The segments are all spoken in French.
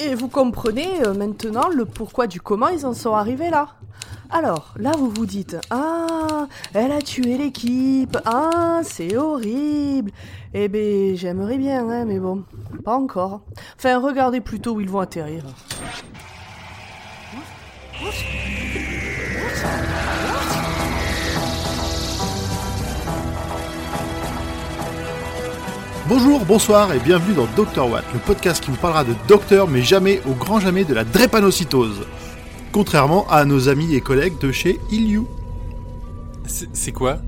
Et vous comprenez euh, maintenant le pourquoi du comment ils en sont arrivés là. Alors, là vous vous dites, ah, elle a tué l'équipe, ah, c'est horrible. Eh ben, j'aimerais bien, hein, mais bon, pas encore. Enfin, regardez plutôt où ils vont atterrir. Bonjour, bonsoir et bienvenue dans Dr Watt, le podcast qui vous parlera de docteur mais jamais, au grand jamais, de la drépanocytose. Contrairement à nos amis et collègues de chez Iliu. C'est quoi?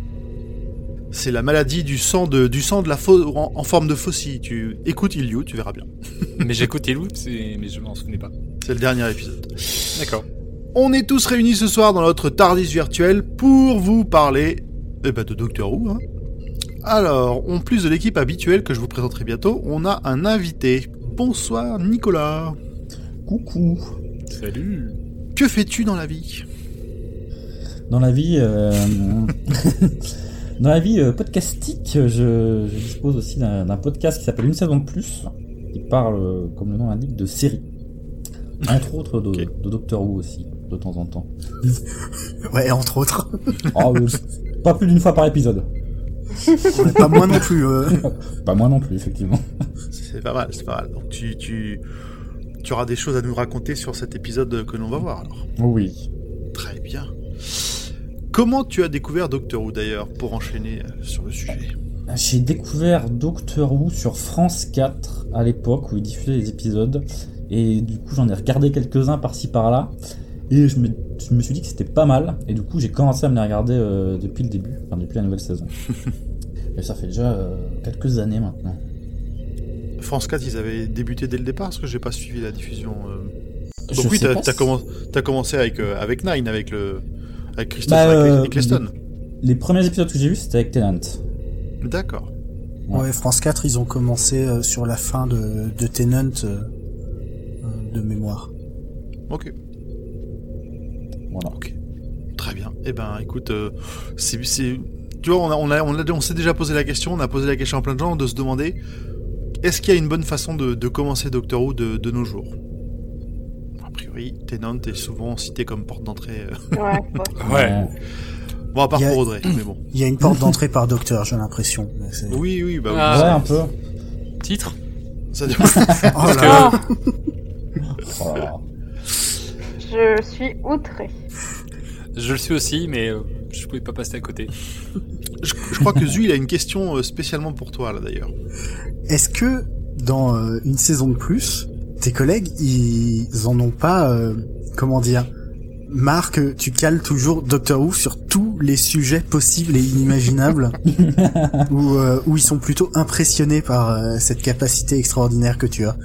C'est la maladie du sang de, du sang de la en, en forme de faucille. Tu écoutes Iliu, tu verras bien. Mais j'écoute c'est- mais je m'en souvenais pas. C'est le dernier épisode. D'accord. On est tous réunis ce soir dans notre Tardis virtuel pour vous parler eh ben, de Doctor Who. hein. Alors, en plus de l'équipe habituelle que je vous présenterai bientôt, on a un invité. Bonsoir Nicolas. Coucou. Salut. Que fais-tu dans la vie? Dans la vie, euh, dans la vie euh, podcastique, je, je dispose aussi d'un podcast qui s'appelle Une saison de plus, qui parle, euh, comme le nom l'indique, de séries. Entre autres de, Doctor Who aussi, de temps en temps. Ouais, entre autres. Oh, euh, pas plus d'une fois par épisode. Pas moi non plus. euh. Pas moi non plus, effectivement. C'est pas mal, c'est pas mal. Donc tu, tu, tu auras des choses à nous raconter sur cet épisode que l'on va voir alors. Oui. Très bien. Comment tu as découvert Doctor Who d'ailleurs pour enchaîner euh, sur le sujet? J'ai découvert Doctor Who sur France 4 à l'époque où ils diffusaient les épisodes. Et du coup, j'en ai regardé quelques-uns par-ci par-là. Et je me, je me suis dit que c'était pas mal. Et du coup, j'ai commencé à me les regarder euh, depuis le début, enfin depuis la nouvelle saison. et ça fait déjà euh, quelques années maintenant. France 4, ils avaient débuté dès le départ parce que j'ai pas suivi la diffusion. euh. Je Donc oui, sais t'as si- commen- commencé avec, euh, avec Nine, avec le avec Christophe Bah, euh, Eccleston. Les premiers épisodes que j'ai vus, c'était avec Tennant. D'accord. Ouais. Ouais, France 4, ils ont commencé euh, sur la fin de, de Tenant de mémoire. Ok. Voilà. Ok. Très bien. Eh ben, écoute, euh, c'est, c'est- tu vois, on, a, on, a, on, a- on s'est déjà posé la question, on a posé la question à plein de gens de se demander est-ce qu'il y a une bonne façon de, de commencer Doctor Who de, de nos jours? A priori, Tennant est souvent cité comme porte d'entrée. euh. Ouais, bon. Ouais. Bon, à part a- pour Audrey, mais bon. Il y a une porte d'entrée par docteur, j'ai l'impression. C'est- Oui, oui, bah oui. Ah. Ouais, un peu. Titre? Ça dépend. Oh. Oh là là. Je suis outré. Je le suis aussi, mais euh, je pouvais pas passer à côté. je, je crois que Zu, il a une question euh, spécialement pour toi, là, d'ailleurs. Est-ce que dans euh, une saison de plus, tes collègues, ils en ont pas, euh, comment dire, marre que tu cales toujours Doctor Who sur tous les sujets possibles et inimaginables, ou euh, où ils sont plutôt impressionnés par euh, cette capacité extraordinaire que tu as?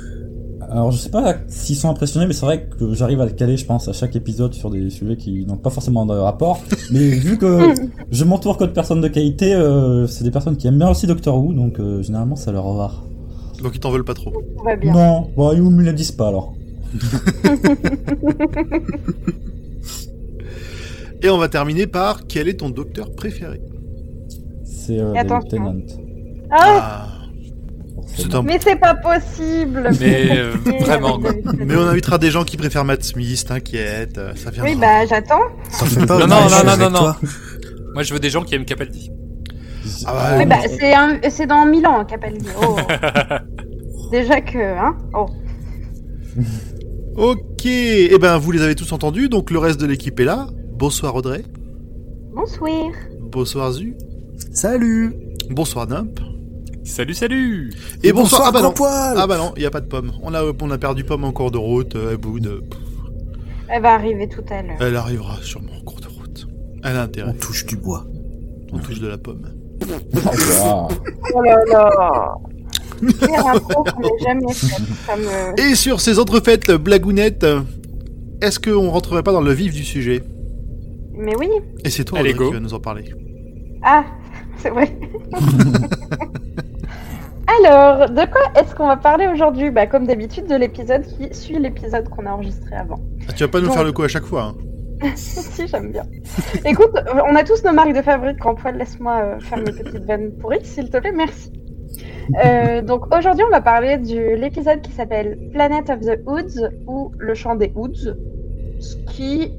Alors je sais pas s'ils sont impressionnés, mais c'est vrai que j'arrive à le caler, je pense, à chaque épisode sur des sujets qui n'ont pas forcément de rapport. Mais vu que je m'entoure que de personnes de qualité, euh, c'est des personnes qui aiment bien aussi Doctor Who, donc euh, généralement ça leur va. Donc, ils t'en veulent pas trop. Tout va bien. Non, bon, ils me le disent pas alors. Et on va terminer par quel est ton docteur préféré? C'est euh, David. Tennant. Ah, Ah, un mais c'est pas possible. Mais euh, Mais, vraiment, quoi. Mais on invitera des gens qui préfèrent Matt Smith, t'inquiète, euh, ça viendra. Oui, bah j'attends. Pas Non, non, non, non, non. Moi, je veux des gens qui aiment Capaldi. Ah bah, Oui, bah c'est un... c'est dans Milan, hein, Capaldi. Oh. Déjà que, hein. Oh. Ok, et ben vous les avez tous entendus, donc le reste de l'équipe est là. Bonsoir Audrey, Bonsoir. bonsoir Zu, Salut bonsoir Nimp, Salut, salut et bonsoir... ah bah non, ah bah non, il y a pas de pomme. On a, on a perdu pomme en cours de route, euh, à bout de... Elle va arriver tout à l'heure. Elle arrivera sûrement en cours de route. Elle a On intérêt, touche du bois. on touche de la pomme. Oh là là. Jamais. Ça me... Et sur ces entrefaites blagounettes, est-ce qu'on rentrerait pas dans le vif du sujet? Mais oui. Et c'est toi Allez, Audrey go. qui va nous en parler. Ah, c'est vrai. Alors, de quoi est-ce qu'on va parler aujourd'hui? Bah, comme d'habitude, de l'épisode qui suit l'épisode qu'on a enregistré avant. Ah, tu vas pas nous faire le coup à chaque fois, hein si, j'aime bien. Écoute, on a tous nos marques de fabrique. En poil, laisse-moi euh, faire mes petites vannes pourries, s'il te plaît, merci. Euh, donc aujourd'hui, on va parler de l'épisode qui s'appelle Planet of the Woods ou Le Chant des Woods, ce qui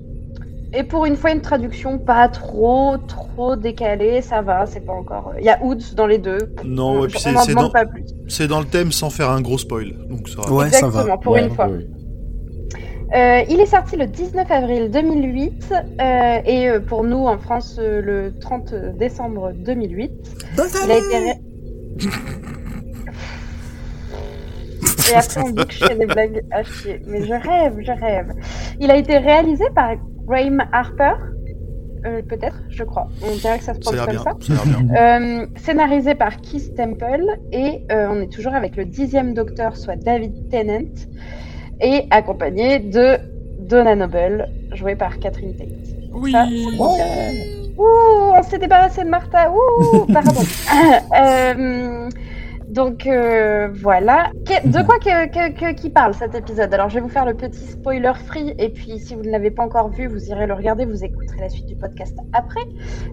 est pour une fois une traduction pas trop trop décalée, ça va, c'est pas encore. Il y a Woods dans les deux. Non, et on c'est dans, le thème sans faire un gros spoil. Donc ça va. Ouais, ça Exactement, va. pour Ouais, une fois. Euh, il est sorti le 19 avril 2008 euh, et euh, pour nous en France euh, le 30 décembre 2008. Il a été ré- Et après on dit que je fais des blagues à chier. Mais je rêve, je rêve. Il a été réalisé par Graham Harper. Euh, Peut-être, je crois. On dirait que ça se prononce comme bien. ça. Ça a l'air bien. Euh, scénarisé par Keith Temple et euh, on est toujours avec le dixième docteur, soit David Tennant, et accompagné de Donna Noble, jouée par Catherine Tate. Oui. Ça, c'est- Ouh, on s'est débarrassé de Martha. Ouh, pardon. Donc euh, voilà. De quoi que, qui parle cet épisode? Alors je vais vous faire le petit spoiler free et puis si vous ne l'avez pas encore vu, vous irez le regarder, vous écouterez la suite du podcast après.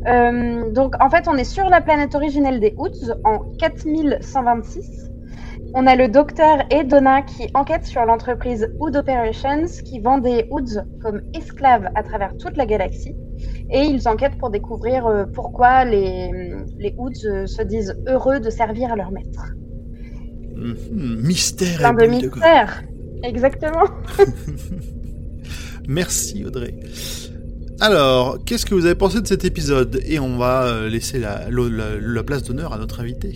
Euh, donc en fait, on est sur la planète originelle des Woods en 4126. On a le docteur et Donna qui enquêtent sur l'entreprise Wood Operations qui vend des Woods comme esclaves à travers toute la galaxie. Et ils enquêtent pour découvrir euh, pourquoi les, les Woods euh, se disent heureux de servir à leur maître. Mhm, Mystère Plein et de mystères. Exactement. Merci Audrey. Alors, qu'est-ce que vous avez pensé de cet épisode? Et on va euh, laisser la, la- la- la place d'honneur à notre invité.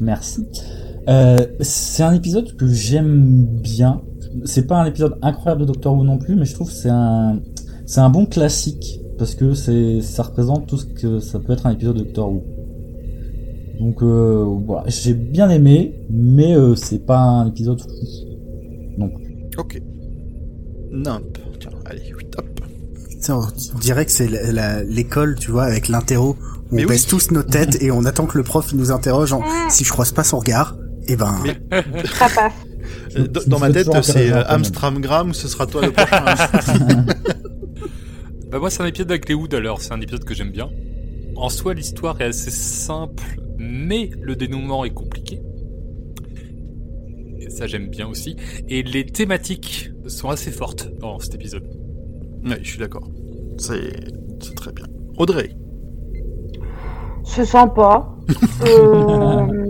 Merci. Euh, c'est un épisode que j'aime bien. C'est pas un épisode incroyable de Doctor Who non plus, mais je trouve que c'est un, c'est un bon classique parce que c'est, ça représente tout ce que ça peut être un épisode de Doctor Who. Donc euh, voilà, j'ai bien aimé, mais euh, c'est pas un épisode fou. Non plus. Ok. Nimp. Tiens, allez, hop. Tiens, on dirait que c'est l'école, tu vois, avec l'interro. On Mais oui. baisse tous nos têtes et on attend que le prof nous interroge en si je croise pas son regard, et ben Mais-. Euh, Dans ma tête, c'est euh. Amstramgram, ce sera toi le prochain. Bah moi c'est un épisode avec les Wood alors, c'est un épisode que j'aime bien. En soi l'histoire est assez simple, mais le dénouement est compliqué. Et ça j'aime bien aussi. Et les thématiques sont assez fortes dans cet épisode. ouais, je suis d'accord. C'est c'est très bien. Audrey. C'est sympa. Euh,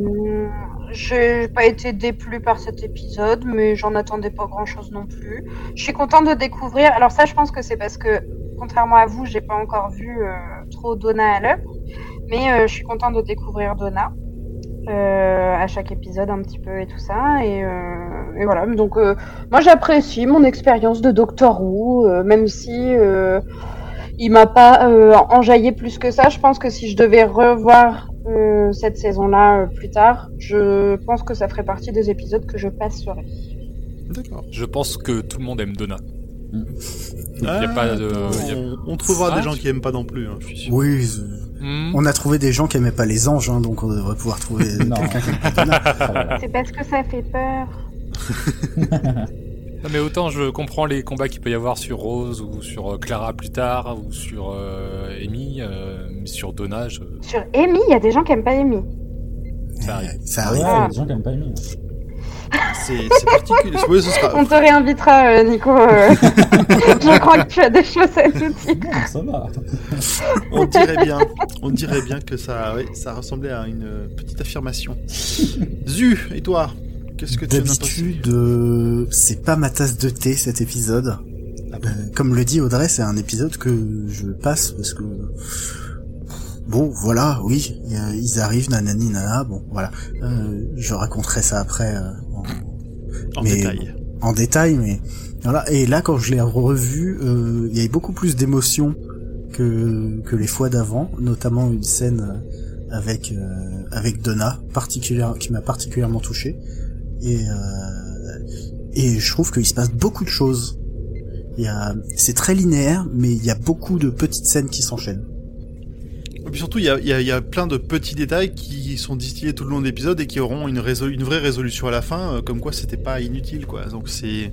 J'ai pas été déplu par cet épisode, mais j'en attendais pas grand chose non plus. Je suis contente de découvrir. Alors, ça, je pense que c'est parce que, contrairement à vous, j'ai pas encore vu euh, trop Donna à l'œuvre. Mais euh, je suis contente de découvrir Donna euh, à chaque épisode un petit peu et tout ça. Et, et voilà. Donc, moi, j'apprécie mon expérience de Doctor Who, même si. il m'a pas enjaillé plus que ça. Je pense que si je devais revoir euh, cette saison-là euh, plus tard, je pense que ça ferait partie des épisodes que je passerai. D'accord. Je pense que tout le monde aime Donna. Mm. Il y a pas de- attends, il y a- on, on trouvera Ah, des gens tu- qui aiment pas non plus, hein, je suis sûr. oui, euh, Hmm. on a trouvé des gens qui aimaient pas les anges, hein, donc on devrait pouvoir trouver Non. quelqu'un qui aime pas Donna. C'est parce que ça fait peur. Non, mais autant je comprends les combats qu'il peut y avoir sur Rose ou sur euh, Clara plus tard ou sur euh, Amy, euh, mais sur Donna, je... Sur Amy, il y a des gens qui aiment pas Amy. Ça arrive. Euh, Ça arrive. il y a des gens qui aiment pas aimer. C'est c'est particulier. Oui, ce sera. On te réinvitera, euh, Nico. euh. je crois que tu as des choses à nous dire. Non, ça va. On dirait bien, on dirait bien que ça, ouais, ça ressemblait à une petite affirmation. Zu, et toi? Qu'est-ce que D'habitude, euh, c'est pas ma tasse de thé cet épisode. Euh, comme le dit Audrey, c'est un épisode que je passe parce que bon, voilà, oui, ils arrivent, nanani, nana, bon, voilà. Euh, je raconterai ça après euh, en, En mais- détail. en détail, mais voilà. Et là, quand je l'ai revu, euh, il y avait beaucoup plus d'émotions que que les fois d'avant, notamment une scène avec euh, avec Donna, particulière, qui m'a particulièrement touché. Et euh, et je trouve qu'il se passe beaucoup de choses. Il y a, c'est très linéaire, mais il y a beaucoup de petites scènes qui s'enchaînent. Et puis surtout, il y a, il y a- il y a plein de petits détails qui sont distillés tout le long de l'épisode et qui auront une, résol- une vraie résolution à la fin, euh, comme quoi c'était pas inutile, quoi. Donc c'est.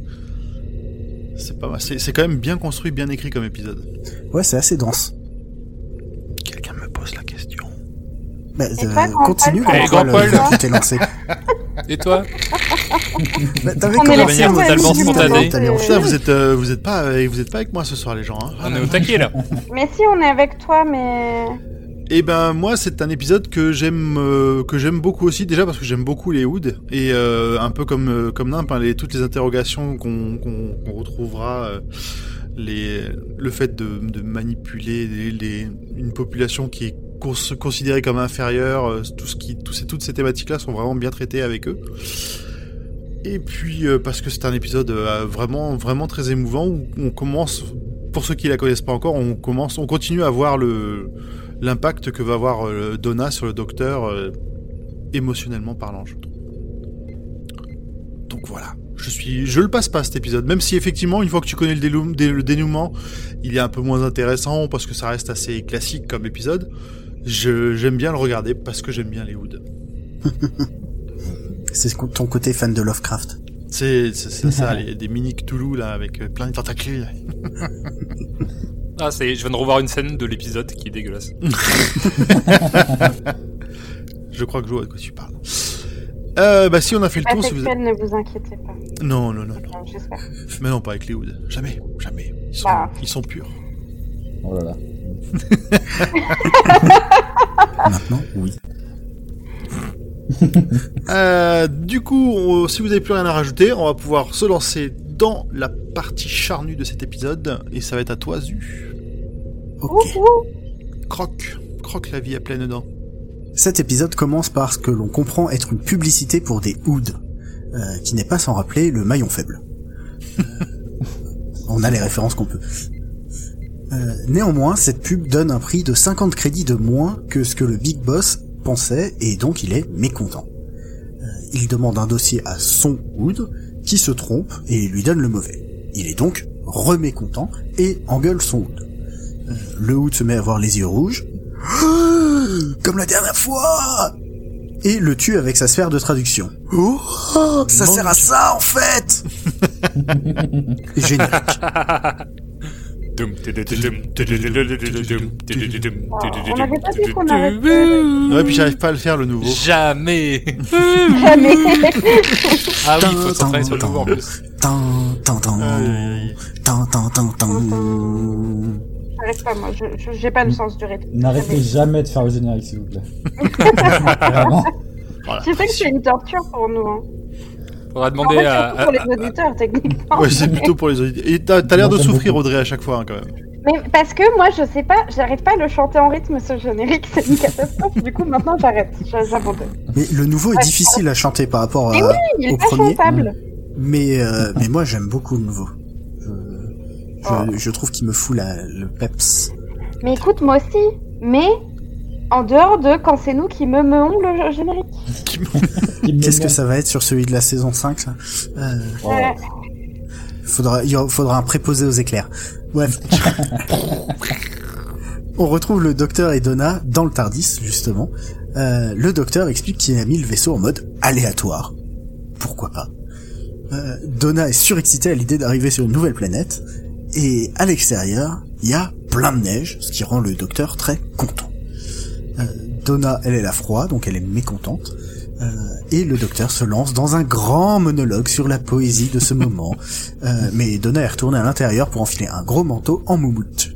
C'est pas c'est quand même bien construit, bien écrit comme épisode. Ouais, c'est assez dense. Quelqu'un me pose la question. Bah, Et euh, toi, grand continue, Paul, Eh, grand tu t'es lancé. Et toi Bah, t'avais On est commencé les manière totalement spontanée. Euh, Putain, enchaîner. vous êtes, euh, vous êtes pas, avec- vous êtes pas avec moi ce soir, les gens. Hein On est au taquet là. Mais si, on est avec toi, mais. Et ben moi c'est un épisode que j'aime euh, que j'aime beaucoup aussi déjà parce que j'aime beaucoup les Hoods et euh, un peu comme euh, comme Nimp hein, les, toutes les interrogations qu'on qu'on qu'on retrouvera euh, le fait de, manipuler une population qui est cons- considérée comme inférieure euh, tout ce qui ces toutes ces thématiques là sont vraiment bien traitées avec eux et puis euh, parce que c'est un épisode euh, vraiment vraiment très émouvant où on commence pour ceux qui la connaissent pas encore on commence on continue à voir le l'impact que va avoir Donna sur le docteur émotionnellement parlant, je trouve. Donc voilà, je suis, je le passe pas cet épisode, même si effectivement une fois que tu connais le, délou- dé- le dénouement, il est un peu moins intéressant parce que ça reste assez classique comme épisode. Je j'aime bien le regarder parce que j'aime bien les Hoods. C'est ce- ton côté fan de Lovecraft. C'est c'est- c'est ça, les, des mini Cthulhu là avec euh, plein de tentacules. Ah, c'est, je viens de revoir une scène de l'épisode qui est dégueulasse. Je crois que je vois de quoi tu parles. Euh, bah si on a fait le tour, si vous ne vous inquiétez pas. non non non non, J'espère. mais non pas avec les Hoods, jamais jamais, ils sont Bah. ils sont purs. Oh là là. Maintenant, oui. Euh, du coup, on- si vous n'avez plus rien à rajouter, on va pouvoir se lancer dans la partie charnue de cet épisode. Et ça va être à toi, Zu. Ok. Ouhou. Croque. Croque la vie à pleines dents. Cet épisode commence par ce que l'on comprend être une publicité pour des hoods, euh, qui n'est pas sans rappeler le maillon faible. On a les références qu'on peut. Euh, néanmoins, cette pub donne un prix de 50 crédits de moins que ce que le Big Boss pensait, et donc il est mécontent. Euh, il demande un dossier à son hood, qui se trompe et lui donne le mauvais. Il est donc remécontent et engueule son hood. Le hood se met à avoir les yeux rouges, comme la dernière fois Et le tue avec sa sphère de traduction. Oh, ça sert à ça en fait Génial. On n'avait pas dit qu'on arrêtait. Ouais, puis j'arrive pas à le faire le nouveau. Jamais Jamais. Ah oui, faut s'entraîner sur le nouveau en plus. Tan, tan, tan, Aïe, aïe, aïe. tan, tan, tan, tan. J'arrive pas, moi. Je- pas le sens du rythme. N'arrêtez jamais de faire le générique, s'il vous plaît. Vraiment. Voilà. Je sais que c'est une torture pour nous. Hein. Faudra En demander fait, à, pour les auditeurs, techniquement. Ouais, c'est plutôt pour les auditeurs. Et t'as t'as l'air de souffrir, beaucoup. Audrey, à chaque fois, hein, quand même. Mais parce que moi, je sais pas, j'arrive pas à le chanter en rythme, ce générique. C'est une catastrophe. du coup, maintenant, j'arrête. J'abandonne. Mais le nouveau est difficile à chanter par rapport Mais à... Il au est pas premier. chantable. Mais, euh, mais moi j'aime beaucoup le nouveau. Je, Oh. je trouve qu'il me fout la, le peps. Mais écoute, moi aussi. Mais en dehors de quand c'est nous qui me meons le générique. Qu'est-ce que ça va être sur celui de la saison 5 là euh, Oh. Faudra, Il faudra un préposé aux éclairs. Bref. On retrouve le docteur et Donna dans le Tardis, justement. Euh, le docteur explique qu'il a mis le vaisseau en mode aléatoire. Pourquoi pas Euh, Donna est surexcitée à l'idée d'arriver sur une nouvelle planète. Et à l'extérieur, il y a plein de neige, ce qui rend le docteur très content. Euh, Donna, elle, elle a froid, donc elle est mécontente. Euh, et le docteur se lance dans un grand monologue sur la poésie de ce moment. Euh, mais Donna est retournée à l'intérieur pour enfiler un gros manteau en moumoute.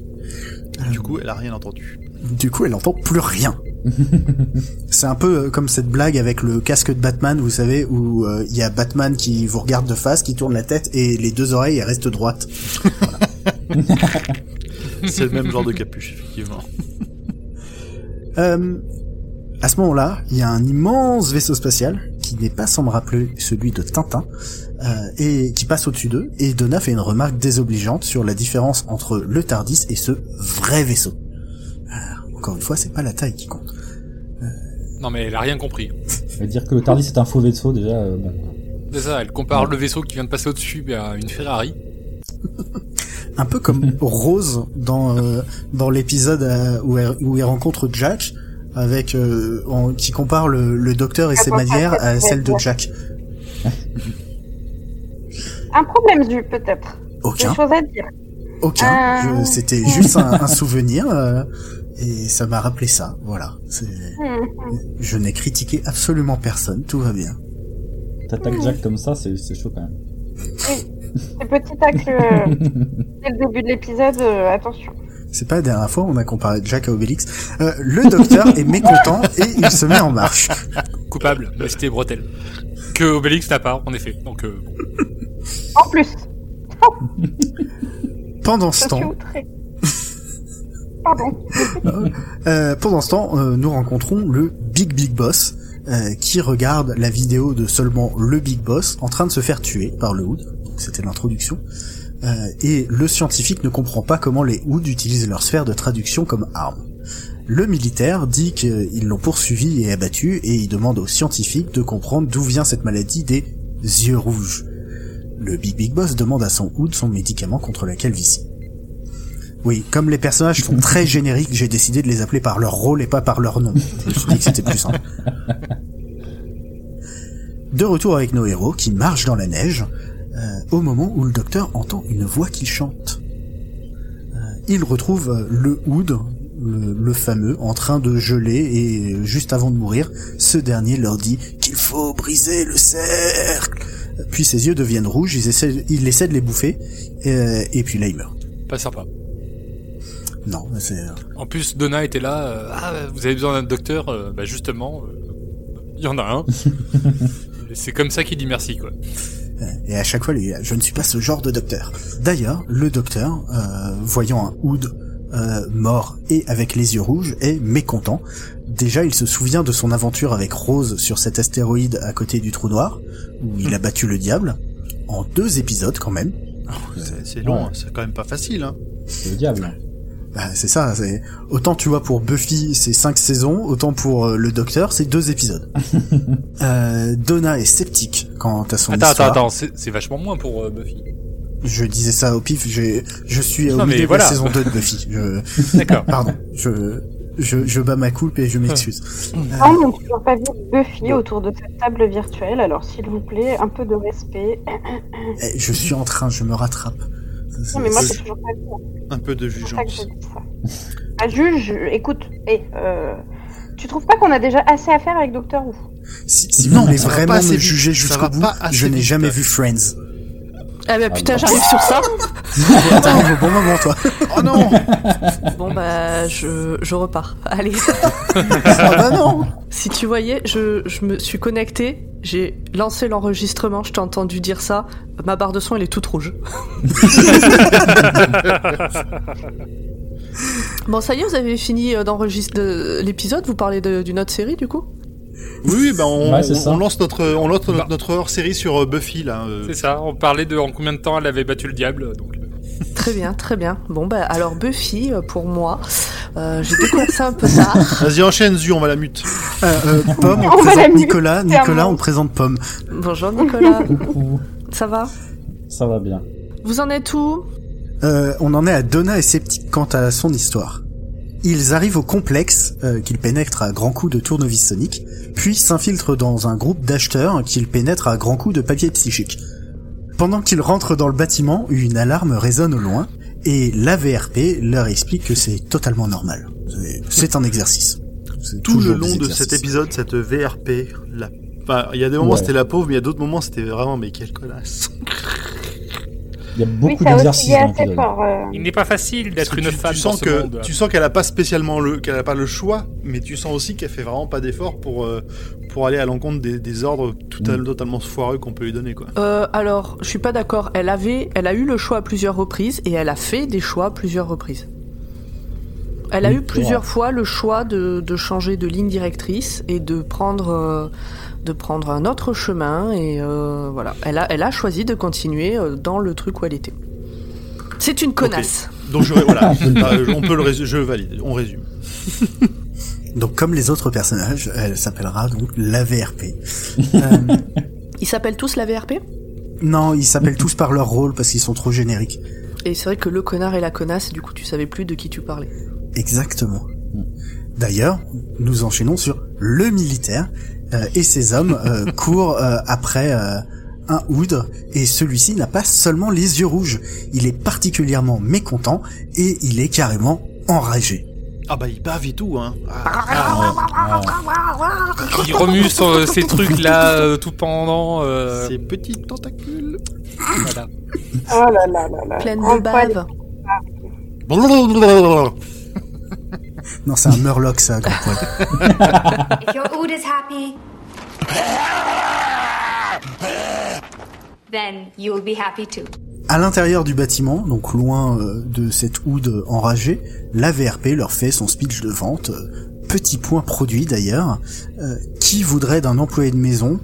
Du coup, elle a rien entendu. Du coup, elle n'entend plus rien. C'est un peu euh, comme cette blague avec le casque de Batman, vous savez, où euh, il y a Batman qui vous regarde de face, qui tourne la tête, et les deux oreilles elles restent droites. C'est le même genre de capuche, effectivement. Euh, à ce moment-là, il y a un immense vaisseau spatial qui n'est pas sans me rappeler celui de Tintin euh, et qui passe au-dessus d'eux. Et Donna fait une remarque désobligeante sur la différence entre le Tardis et ce vrai vaisseau. Euh, encore une fois, c'est pas la taille qui compte. Non mais elle a rien compris. Veut dire que le Tardis c'est un faux vaisseau déjà. euh, bon. C'est ça, elle compare le vaisseau qui vient de passer au-dessus à une Ferrari. Un peu comme Rose dans euh, dans l'épisode euh, où, elle, où elle rencontre Jack, avec euh, en- qui compare le, le docteur et ses manières à celles de. Jack. Un problème du, peut-être. Des Aucun. choses à dire. Aucun. C'était juste un, un souvenir. euh, Et ça m'a rappelé ça, voilà. C'est... Je n'ai critiqué absolument personne, tout va bien. T'attaques Jack comme ça, c'est c'est chaud quand même. C'est petit acte euh, dès le début de l'épisode, euh, attention. C'est pas la dernière fois, on a comparé Jack à Obélix. Euh, le docteur est mécontent et il se met en marche. Coupable, c'était bretelle. Que Obélix n'a pas, en effet. Donc, euh, En plus, Pendant ce temps. Euh, pendant ce temps, euh, nous rencontrons le Big Big Boss euh, qui regarde la vidéo de seulement le Big Boss en train de se faire tuer par le Hood. C'était l'introduction. Euh, et le scientifique ne comprend pas comment les Hood utilisent leur sphère de traduction comme arme. Le militaire dit qu'ils l'ont poursuivi et abattu et il demande au scientifique de comprendre d'où vient cette maladie des yeux rouges. Le Big Big Boss demande à son Hood son médicament contre la calvitie. Oui, comme les personnages sont très génériques, j'ai décidé de les appeler par leur rôle et pas par leur nom. Je me suis dit que c'était plus simple. De retour avec nos héros qui marchent dans la neige, euh, au moment où le docteur entend une voix qui chante. Euh, il retrouve euh, le Hood, le, fameux, en train de geler et juste avant de mourir, ce dernier leur dit qu'il faut briser le cercle. Puis ses yeux deviennent rouges, il essaie de les bouffer, euh, et puis là il meurt. pas sympa. Non, c'est euh, En plus, Donna était là. euh, ah, vous avez besoin d'un docteur euh, Bah justement, euh, il y en a un. Et C'est comme ça qu'il dit merci, quoi. Et à chaque fois, lui, je ne suis pas ce genre de docteur. D'ailleurs, le docteur, euh, voyant un Hood euh, mort et avec les yeux rouges, est mécontent. Déjà, il se souvient de son aventure avec Rose sur cet astéroïde à côté du trou noir, où il a battu le diable, en deux épisodes quand même. C'est c'est long, hein, c'est quand même pas facile. Hein. C'est le diable. Bah, c'est ça, c'est autant tu vois pour Buffy c'est cinq saisons, autant pour euh, le Docteur c'est deux épisodes. euh, Donna est sceptique quant à son Attends, attends, histoire. attends, c'est c'est vachement moins pour euh, Buffy. Je disais ça au pif, j'ai, je suis au Non, mais milieu de voilà. la saison 2 de Buffy. Je, D'accord. pardon, je, je, je bats ma coupe et je m'excuse. Ah, on n'a toujours pas vu Buffy autour de cette table virtuelle, alors s'il vous plaît, un peu de respect. Eh, Je suis en train, je me rattrape. Non, mais moi, c'est- j'ai toujours pas vu. hein. Un peu de ça jugeance. ça. Ah, juge, écoute, hé, euh, tu trouves pas qu'on a déjà assez à faire avec Doctor Who? Si, si vous voulez ça vraiment pas assez me juger ça jusqu'au bout, je n'ai jamais vu Friends. Ah bah putain, Ah, j'arrive sur ça. T'arrives au bon moment, toi. Oh non Bon bah je, je repars. Allez. ah bah non. Si tu voyais, je, je me suis connecté, j'ai lancé l'enregistrement, je t'ai entendu dire ça. Ma barre de son, elle est toute rouge. bon, ça y est, vous avez fini euh, d'enregistrer de- l'épisode Vous parlez de- d'une autre série du coup? Oui, oui, bah on, Ouais, on- lance notre, on lance notre, Bah. notre hors-série sur euh, Buffy là. euh. C'est ça, on parlait de en combien de temps elle avait battu le diable. Donc, Très bien, très bien. Bon bah alors Buffy, euh, pour moi, euh, j'ai découvert ça un peu tard. Vas-y, enchaîne, Zu, on va la mute. Euh, euh, Pomme, on, On va la présente muter, Nicolas. clairement. Nicolas, on présente Pomme. Bonjour Nicolas, Coucou. ça va? Ça va bien. Vous en êtes où? Euh, on en est à Donna et Sceptique quant à son histoire. Ils arrivent au complexe, euh, qu'ils pénètrent à grands coups de tournevis sonique, puis s'infiltrent dans un groupe d'acheteurs qu'ils pénètrent à grands coups de papier psychique. Pendant qu'ils rentrent dans le bâtiment, une alarme résonne au loin, et l'AVRP leur explique que c'est totalement normal. C'est- un exercice. Tout le long de cet épisode, cette VRP, la... enfin, il y a des moments Ouais. c'était la pauvre, mais il y a d'autres moments c'était vraiment mais quelle connasse. Il y a Oui, beaucoup aussi d'exercices euh, il n'est pas facile d'être une tu, femme tu sens dans ce que monde. tu sens qu'elle a pas spécialement le qu'elle a pas le choix, mais tu sens aussi qu'elle fait vraiment pas d'effort pour euh, pour aller à l'encontre des, des ordres tout à- Mm. totalement foireux qu'on peut lui donner quoi. Euh, alors, je suis pas d'accord. Elle avait, elle a eu le choix à plusieurs reprises et elle a fait des choix à plusieurs reprises. Elle a Oui, eu plusieurs fois le choix de, de changer de ligne directrice et de prendre, euh, de prendre un autre chemin et euh, voilà. Elle a, elle a choisi de continuer euh, dans le truc où elle était. C'est une connasse. Donc je voilà, euh, on peut le résu- je valide, on résume. Donc comme les autres personnages, elle s'appellera donc l'AVRP. Euh, Ils s'appellent tous la VRP non, ils s'appellent tous par leur rôle parce qu'ils sont trop génériques. Et c'est vrai que le connard et la connasse, du coup, tu savais plus de qui tu parlais. Exactement. D'ailleurs, nous enchaînons sur le militaire euh, et ses hommes euh, courent euh, après euh, un Hood et celui-ci n'a pas seulement les yeux rouges, il est particulièrement mécontent et il est carrément enragé. Ah bah il bave et tout, hein. Ah, Ah. Il remue son- ses trucs là euh, tout pendant. euh, Ces petits tentacules. voilà. Oh là là là là. Pleine de bave. Non, c'est un Murloc, ça, grand poil. If your ood is happy, then you will be happy too. À l'intérieur du bâtiment, donc loin euh, de cette houde enragée, la VRP leur fait son speech de vente. euh, Petit point produit d'ailleurs. euh, qui voudrait d'un employé de maison,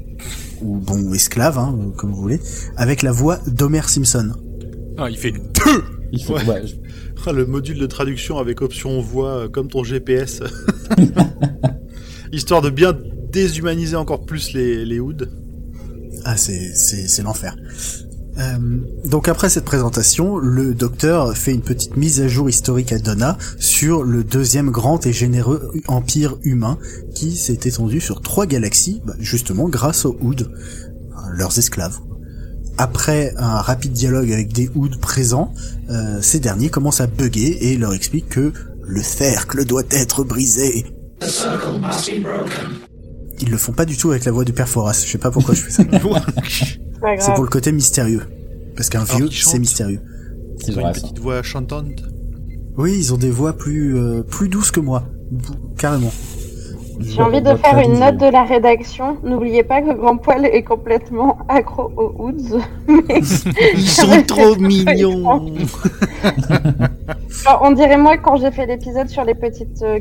ou bon esclave, hein, euh, comme vous voulez, avec la voix d'Homer Simpson? Ah, il fait Il faut, Ouais. ouais, je- Le module de traduction avec option voix euh, comme ton GPS. Histoire de bien déshumaniser encore plus les, les hoods. Ah, c'est l'enfer. Euh, donc après cette présentation, le docteur fait une petite mise à jour historique à Donna sur le deuxième grand et généreux empire humain qui s'est étendu sur trois galaxies, bah, justement grâce aux hein, leurs esclaves. Après un rapide dialogue avec des Hoods présents, euh, ces derniers commencent à bugger et leur expliquent que le cercle doit être brisé. Ils le font pas du tout avec la voix du père Foras, je sais pas pourquoi je fais ça. C'est pour le côté mystérieux. Parce qu'un vieux, c'est mystérieux. c'est Ils ont vrai, une ça. petite voix chantante. Oui, ils ont des voix plus euh, plus douces que moi. Carrément. J'ai envie de faire une note de la rédaction. N'oubliez pas que Grand Poil est complètement accro aux hoods. Mais Ils sont trop mignons. genre, on dirait moi quand j'ai fait l'épisode sur les petites euh.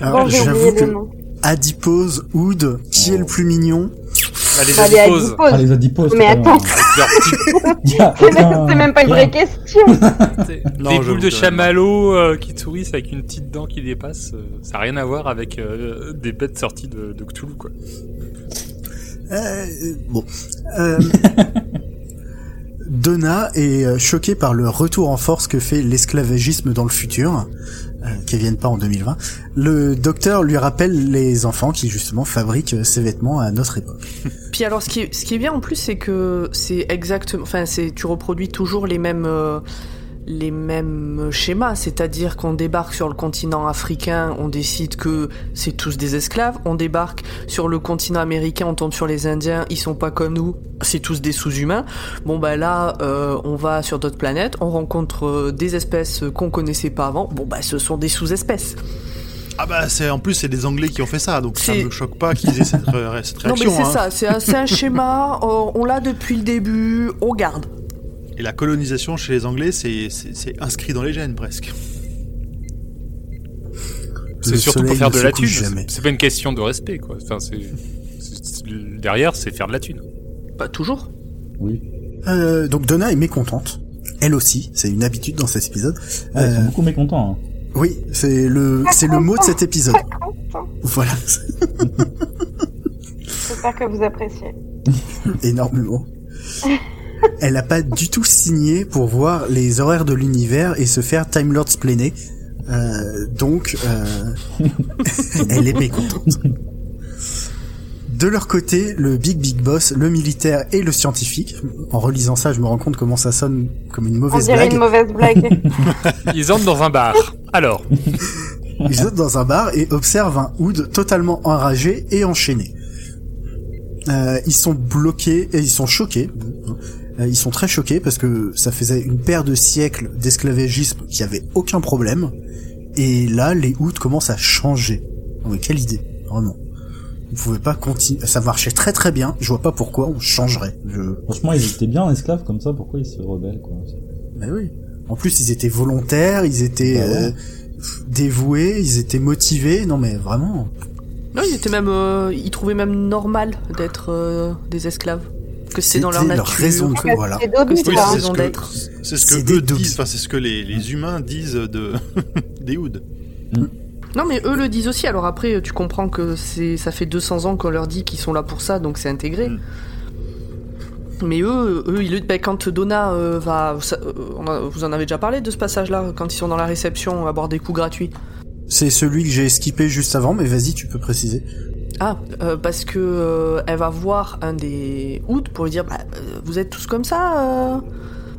Alors, Bon, j'ai oublié le nom. Adipose, Oud, qui est le plus mignon Bah, les Bah, les adiposes. Ah, les adiposes. Mais attends. C'est même, pas une vraie question. des Non, boules j'avoue de chamallow euh, qui sourissent avec une petite dent qui dépasse. euh, ça n'a rien à voir avec euh, des bêtes sorties de, de Cthulhu, quoi. Bon. Euh, Donna est choquée par le retour en force que fait l'esclavagisme dans le futur, qui viennent pas en 2020. Le docteur lui rappelle les enfants qui justement fabriquent euh, ces vêtements à notre époque. Puis alors, ce qui est, ce qui est bien en plus, c'est que c'est exactement, enfin, c'est tu reproduis toujours les mêmes, euh, les mêmes schémas. C'est-à-dire qu'on débarque sur le continent africain, on décide que c'est tous des esclaves. On débarque sur le continent américain, on tombe sur les Indiens, ils sont pas comme nous, c'est tous des sous-humains. Bon bah là, euh, on va sur d'autres planètes, on rencontre euh, des espèces qu'on connaissait pas avant. Bon bah, ce sont des sous-espèces. Ah bah c'est en plus c'est des Anglais qui ont fait ça, donc ça me choque pas qu'ils aient cette, ré- cette Non mais réaction. c'est hein. ça, c'est un, schéma, on, on l'a depuis le début, on garde. Et la colonisation chez les Anglais, c'est inscrit dans les gènes presque. C'est surtout pour faire de la thune. C'est- pas une question de respect, quoi. Enfin, c'est- derrière, c'est faire de la thune. Pas toujours. Oui. Euh, donc Donna est mécontente. Elle aussi, c'est une habitude dans cet épisode. Ouais, Ils sont Euh, beaucoup mécontents. hein. oui, c'est le c'est le mot de cet épisode. Voilà, J'espère que vous appréciez. énormément. Elle a pas du tout signé pour voir les horaires de l'univers et se faire Time Lord splainer. Euh, donc, euh, elle est mécontente. De leur côté, le Big Big Boss, le militaire et le scientifique. En relisant ça, je me rends compte comment ça sonne comme une On mauvaise dirait blague. une mauvaise blague. Ils entrent dans un bar. Alors, Ils sautent dans un bar et observent un Hood totalement enragé et enchaîné. Euh, ils sont bloqués et ils sont choqués. Euh, ils sont très choqués parce que ça faisait une paire de siècles d'esclavagisme qui avait aucun problème. Et là, les Hoods commencent à changer. Oh, mais quelle idée, vraiment. Vous pouvez pas continuer. Ça marchait très très bien. Je vois pas pourquoi on changerait. Je... Franchement, ils étaient bien en esclaves comme ça, pourquoi ils se rebellent, quoi Mais oui. En plus, ils étaient volontaires, ils étaient ouais. euh, dévoués, ils étaient motivés. Non mais vraiment. Non, ils étaient même, euh, ils trouvaient même normal d'être euh, des esclaves, que c'était dans leur nature. leur raison Que voilà. C'est c'est c'est raison ce que, d'être. c'est ce C'est que eux disent, enfin c'est ce que les, les humains disent de des hoods. Non, mais eux le disent aussi. Alors après, tu comprends que c'est, ça fait 200 ans qu'on leur dit qu'ils sont là pour ça, donc c'est intégré. Mm. Mais eux, eux, ils, ben, quand Donna euh, va, ça- euh, on a- vous en avez déjà parlé de ce passage-là, quand ils sont dans la réception à boire des coups gratuits? C'est celui que j'ai skippé juste avant, mais vas-y, tu peux préciser. Ah, euh, parce que euh, elle va voir un des Hoods pour lui dire, bah, euh, vous êtes tous comme ça. euh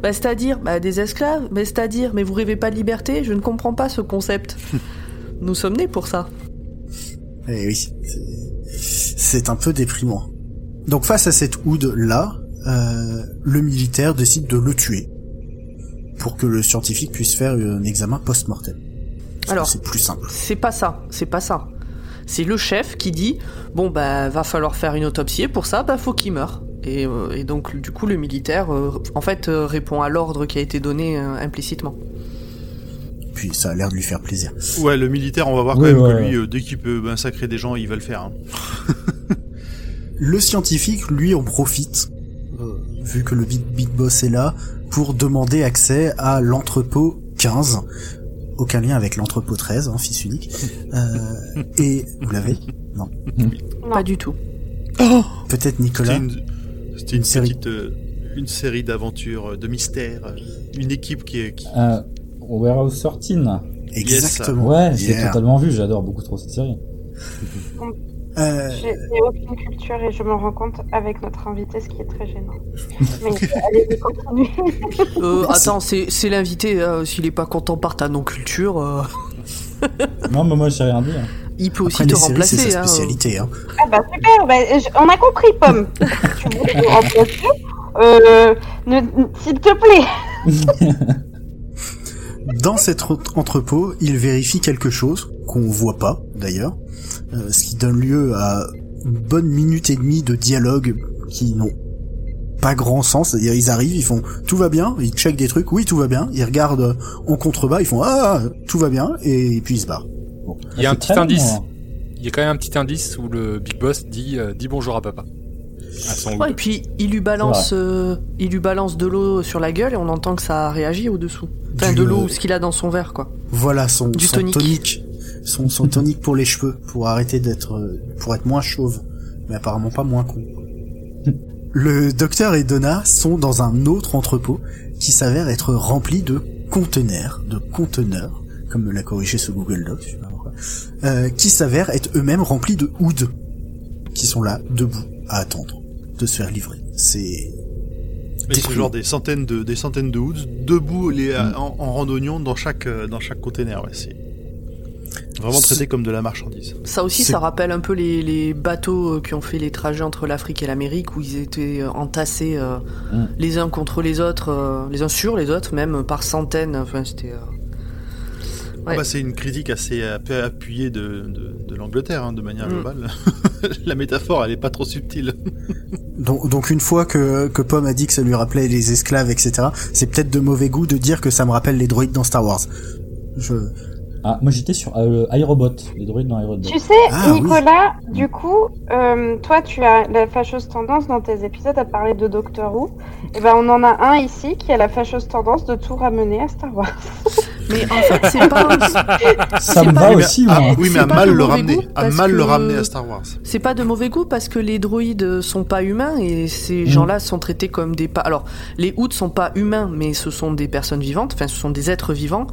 Bah, c'est-à-dire, bah, des esclaves, mais c'est-à-dire, mais vous rêvez pas de liberté Je ne comprends pas ce concept. Nous sommes nés pour ça. Eh oui, c'est- un peu déprimant. Donc face à cette houde là, euh, le militaire décide de le tuer pour que le scientifique puisse faire un examen post-mortem. Alors. c'est plus simple. C'est pas ça, c'est pas ça. C'est le chef qui dit bon bah va falloir faire une autopsie et pour ça bah faut qu'il meure. Et, euh, et donc du coup le militaire euh, en fait euh, répond à l'ordre qui a été donné euh, implicitement. Puis ça a l'air de lui faire plaisir. Ouais, le militaire, on va voir quand Oui, même ouais, que lui, ouais. euh, dès qu'il peut massacrer des gens, il va le faire. hein. Le scientifique, lui, en profite, vu que le Big, Big Boss est là, pour demander accès à l'entrepôt 15. Aucun lien avec l'entrepôt 13, hein, fils unique. Euh, et vous l'avez Non. Non. Pas du tout. Peut-être C'était Nicolas. une, c'était une Une série. petite, euh, une série d'aventures, euh, de mystères, une équipe qui est, qui- Euh, Warehouse 13. Exactement. Ouais, j'ai Yeah. totalement vu, j'adore beaucoup trop cette série. Euh, J'ai aucune culture et je me rends compte avec notre invité, ce qui est très gênant. Mais allez-y, continuez. Euh, attends, c'est c'est l'invité, euh, s'il est pas content par ta non-culture, euh, Non, mais moi j'ai rien dit. hein. il peut aussi après, te séries, remplacer. c'est sa hein. spécialité. Hein. Ah bah super, bah, on a compris, Pomme. tu voulais nous remplacer euh, ne- S'il te plaît. Dans cet re- entrepôt, il vérifie quelque chose qu'on voit pas d'ailleurs, euh, ce qui donne lieu à une bonne minute et demie de dialogue qui n'ont pas grand sens. C'est-à-dire ils arrivent, ils font tout va bien, ils checkent des trucs, oui tout va bien, ils regardent euh, en contrebas, ils font ah tout va bien et puis ils se barrent. Il y a Ah, un petit indice. hein. Il y a quand même un petit indice où le Big Boss dit, euh, dit bonjour à papa. À son Ouais, et puis il lui balance, euh, il lui balance de l'eau sur la gueule et on entend que ça réagit au-dessous. Enfin, Du, de l'eau, ce qu'il a dans son verre, quoi. Voilà son, Du son tonique. tonique, son, son tonique pour les cheveux, pour arrêter d'être, euh, pour être moins chauve, mais apparemment pas moins con. Le docteur et Donna sont dans un autre entrepôt qui s'avère être rempli de conteneurs, de conteneurs, comme me l'a corrigé ce Google Doc, je sais pas pourquoi, euh, qui s'avèrent être eux-mêmes remplis de hoods, qui sont là, debout, à attendre de se faire livrer. C'est Mais c'est genre des centaines de, des centaines de hoods debout les, en, en randonnion dans chaque, euh, dans chaque container. Ouais, c'est vraiment traité comme de la marchandise. Ça aussi, ça rappelle un peu les, les bateaux euh, qui ont fait les trajets entre l'Afrique et l'Amérique, où ils étaient euh, entassés euh, Mm. les uns contre les autres, euh, les uns sur les autres, même euh, par centaines. Enfin, c'était. euh, Ah bah, c'est une critique assez app- appuyée de, de, de l'Angleterre, hein, de manière Mm. globale. la métaphore, elle est pas trop subtile. Donc, donc une fois que, que Pomme a dit que ça lui rappelait les esclaves, etc., c'est peut-être de mauvais goût de dire que ça me rappelle les droïdes dans Star Wars. Je... Ah, moi j'étais sur euh, iRobot, les droïdes dans iRobot. Tu sais, Ah, oui. Nicolas, du coup, euh, toi, tu as la fâcheuse tendance dans tes épisodes à parler de Doctor Who. Et ben, on en a un ici qui a la fâcheuse tendance de tout ramener à Star Wars. Mais en fait, c'est pas. Ça me va aussi, ah, moi. oui, mais à mal de le mauvais ramener, goût, à parce mal le que- ramener à Star Wars. C'est pas de mauvais goût parce que les droïdes sont pas humains et ces Mm. gens-là sont traités comme des pas. Alors, les Hoods sont pas humains, mais ce sont des personnes vivantes. Enfin, ce sont des êtres vivants.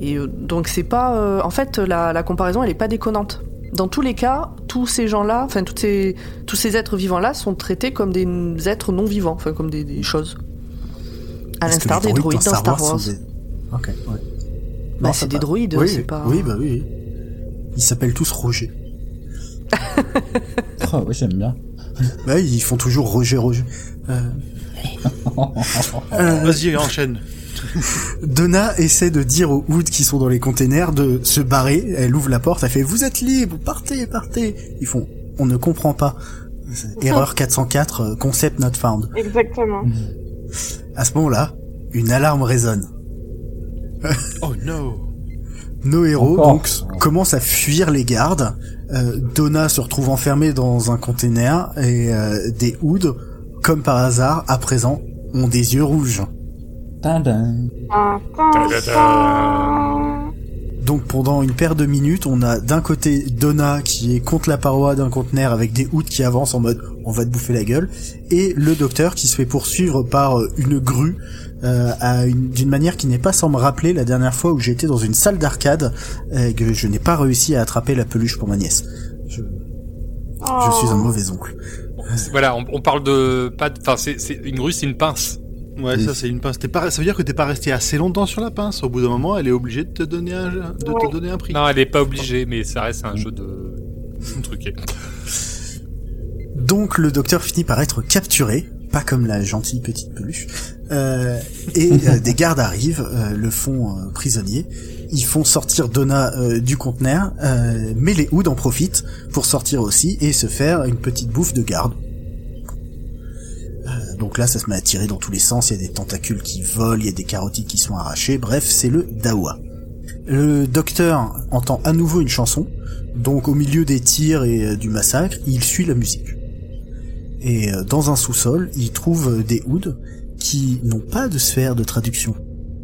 Et euh, donc, c'est pas. euh, En fait, la, la comparaison, elle est pas déconnante. Dans tous les cas, tous ces gens-là, enfin, toutes ces, tous ces êtres vivants-là sont traités comme des êtres non vivants, enfin, comme des, des choses. À l'instar des droïdes dans Star Wars. des- Ok, ouais. Bah, Non, c'est des droïdes, oui, c'est pas. Oui, bah oui. Ils s'appellent tous Roger. Oh, ouais, j'aime bien. Bah, oui, ils font toujours Roger, Roger. Euh... euh, Vas-y, enchaîne. Donna essaie de dire aux Hoods qui sont dans les containers de se barrer. Elle ouvre la porte, elle fait Vous êtes libres, partez, partez. Ils font On ne comprend pas. Erreur 404, euh, concept not found. Exactement. À ce moment-là, une alarme résonne. Oh no. Nos héros Encore. donc commencent à fuir les gardes. Euh, Donna se retrouve enfermée dans un container et euh, des Hoods, comme par hasard, à présent, ont des yeux rouges. Tadam. Donc pendant une paire de minutes, on a d'un côté Donna qui est contre la paroi d'un conteneur avec des hoods qui avancent en mode on va te bouffer la gueule, et le docteur qui se fait poursuivre par euh, une grue euh, d'une manière qui n'est pas sans me rappeler la dernière fois où j'étais dans une salle d'arcade et que je n'ai pas réussi à attraper la peluche pour ma nièce. Je, je suis un Oh. mauvais oncle. Voilà, on, on parle de pas. de- Enfin, c'est c'est- une grue, c'est une pince. Ouais, ça c'est une pince. T'es pas... Ça veut dire que t'es pas resté assez longtemps sur la pince. Au bout d'un moment, elle est obligée de te donner un, de Ouais. te donner un prix. Non, elle est pas obligée, mais ça reste un jeu de truqué. Donc le docteur finit par être capturé, pas comme la gentille petite peluche, euh, et euh, des gardes arrivent, euh, le font euh, prisonnier. Ils font sortir Donna euh, du conteneur, euh, mais les Hoods en profitent pour sortir aussi et se faire une petite bouffe de garde. Donc là, ça se met à tirer dans tous les sens. Il y a des tentacules qui volent, il y a des carotides qui sont arrachées. Bref, c'est le Dawa. Le docteur entend à nouveau une chanson. Donc au milieu des tirs et euh, du massacre, il suit la musique. Et euh, dans un sous-sol, il trouve euh, des Hoods qui n'ont pas de sphère de traduction.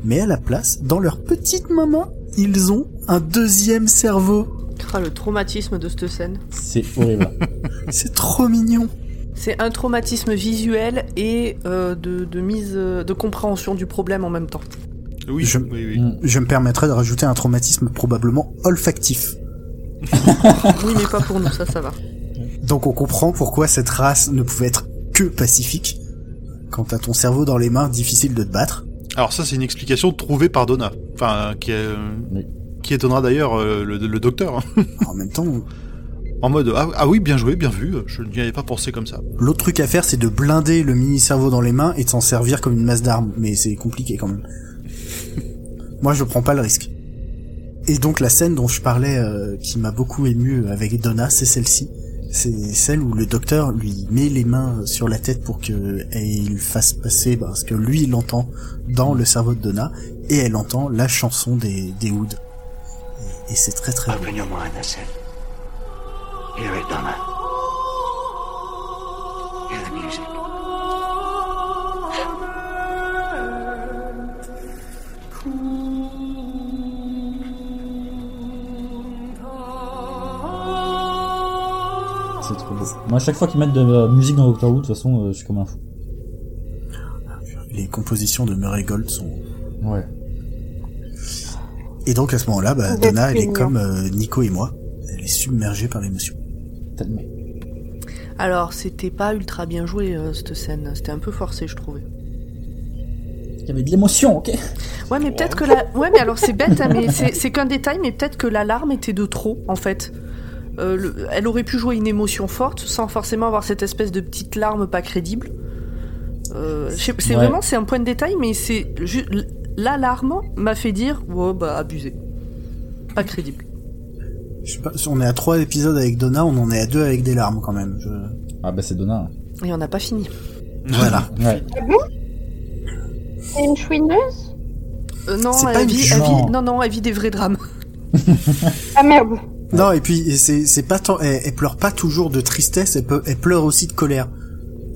Mais à la place, dans leur petite maman, ils ont un deuxième cerveau. Ah, le traumatisme de cette scène. C'est horrible. C'est trop mignon. C'est un traumatisme visuel et euh, de, de mise, euh, de compréhension du problème en même temps. Oui, Je- oui, oui. Mm. Je me permettrais de rajouter un traumatisme probablement olfactif. Oui, mais pas pour nous, ça, ça va. Donc on comprend pourquoi cette race ne pouvait être que pacifique. Quand t'as ton cerveau dans les mains, difficile de te battre. Alors ça, c'est une explication trouvée par Donna. Enfin, qui, Oui. qui étonnera d'ailleurs euh, le, le docteur. hein. En même temps, en mode ah, ah oui, bien joué, bien vu. Je n'y avais pas pensé comme ça. l'autre truc à faire, c'est de blinder le mini-cerveau dans les mains et de s'en servir comme une masse d'armes. Mais c'est compliqué quand même. Moi, je prends pas le risque. Et donc la scène dont je parlais, euh, qui m'a beaucoup ému avec Donna, c'est celle-ci. C'est celle où le docteur lui met les mains sur la tête pour que et il fasse passer bah, ce que lui il entend dans le cerveau de Donna et elle entend la chanson des des Hoods. Et, et c'est très très beau. Hear it, Donna. Hear the music. C'est trop beau. Moi, à chaque fois qu'ils mettent de la musique dans Doctor Who, de toute façon, euh, je suis comme un fou. Les compositions de Murray Gold sont. Ouais. Et donc à ce moment-là, bah, Donna, elle est comme euh, Nico et moi. Elle est submergée par l'émotion. Alors, c'était pas ultra bien joué, euh, cette scène. C'était un peu forcé, je trouvais. Il y avait de l'émotion, ok? Ouais, mais peut-être que la. Ouais, mais alors c'est bête, hein, mais c'est qu'un détail, mais peut-être que l'alarme était de trop, en fait. Euh, le- Elle aurait pu jouer une émotion forte sans forcément avoir cette espèce de petite larme pas crédible. Euh, c'est Ouais. vraiment c'est un point de détail, mais c'est l'alarme m'a fait dire oh bah abusé, pas crédible. Je sais pas, on est à trois épisodes avec Donna, on en est à deux avec des larmes quand même. Je... Ah bah c'est Donna. Et on n'a pas fini. Voilà. Ouais. C'est une chouineuse Euh, non, C'est pas elle une vit, elle vit- genre. non non, elle vit des vrais drames. Ah merde. Non, et puis c'est c'est pas tant, elle, elle pleure pas toujours de tristesse, elle, peut, elle pleure aussi de colère.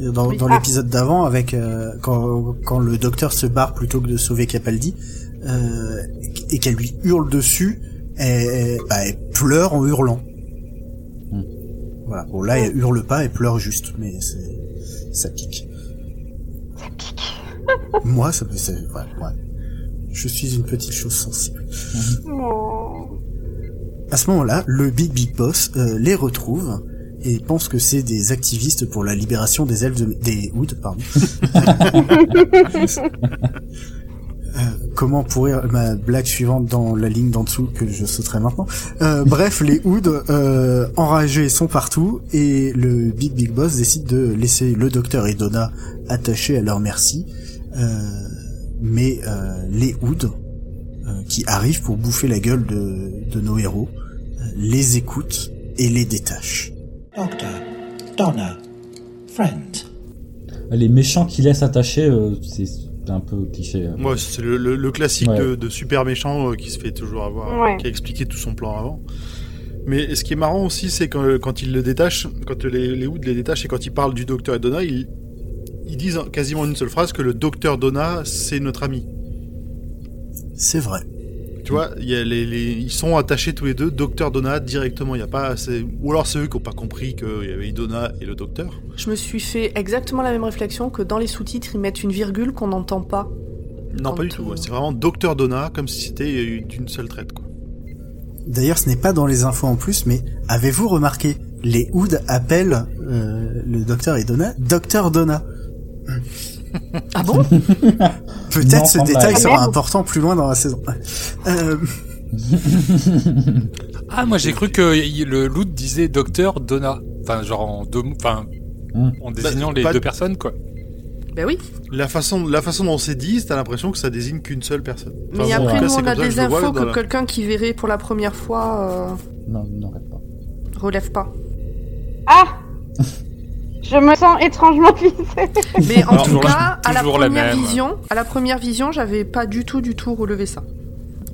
Dans, Oui. dans Ah. l'épisode d'avant, avec euh, quand, quand le docteur se barre plutôt que de sauver Capaldi, euh, et qu'elle lui hurle dessus, elle, bah, elle pleure en hurlant. Hmm. Voilà. Bon là, elle hurle pas, elle pleure juste, mais c'est ça pique. Ça pique. Moi, ça me, c'est, ouais, ouais. Je suis une petite chose sensible. Oh. À ce moment-là, le Big Big Boss euh, les retrouve et pense que c'est des activistes pour la libération des elfes de, des Hoods, pardon. Euh, comment pourrir ma blague suivante dans la ligne d'en dessous que je sauterai maintenant Euh, Bref, les Hoods euh, enragés sont partout et le Big Big Boss décide de laisser le Docteur et Donna attachés à leur merci. Euh, mais euh, les Hoods euh, qui arrivent pour bouffer la gueule de, de nos héros euh, les écoutent et les détachent. Doctor, Donna, friend. Les méchants qui laissent attacher, euh, c'est c'est un peu cliché. euh. Moi, c'est le, le- le classique Ouais. de, de super méchant euh, qui se fait toujours avoir, Ouais. qui a expliqué tout son plan avant. Mais ce qui est marrant aussi, c'est quand, quand il le détache, quand les, les Hoods les détachent et quand ils parlent du docteur et Donna, ils, ils disent quasiment en une seule phrase que le docteur Donna, c'est notre ami. C'est vrai. Tu vois, il y a les, les- ils sont attachés tous les deux, docteur Donna directement. Il y a pas, ou alors c'est eux qui n'ont pas compris qu'il y avait Donna et le docteur. Je me suis fait exactement la même réflexion que dans les sous-titres ils mettent une virgule qu'on n'entend pas. Non, pas du tout. euh. C'est vraiment docteur Donna, comme si c'était d'une seule traite. Quoi. D'ailleurs, ce n'est pas dans les infos en plus, mais avez-vous remarqué Les Hoods appellent euh, le docteur et Donna Docteur Donna. Ah bon? Peut-être ce détail sera Merde. important plus loin dans la saison. Euh, Ah, moi j'ai cru que le loot disait docteur Donna. Enfin, genre en deux mots- enfin, Hmm. en désignant Bah, les pas- deux personnes, quoi. Ben oui. La façon, la façon dont c'est dit, t'as l'impression que ça désigne qu'une seule personne. Mais Enfin, tout après, nous, c'est on a des infos que quelqu'un qui verrait pour la première fois Non, n'arrête pas. euh, relève pas. Ah Je me sens étrangement visée. Mais en Alors, tout la- cas, à la première vision, à la première vision, j'avais pas du tout, du tout relevé ça.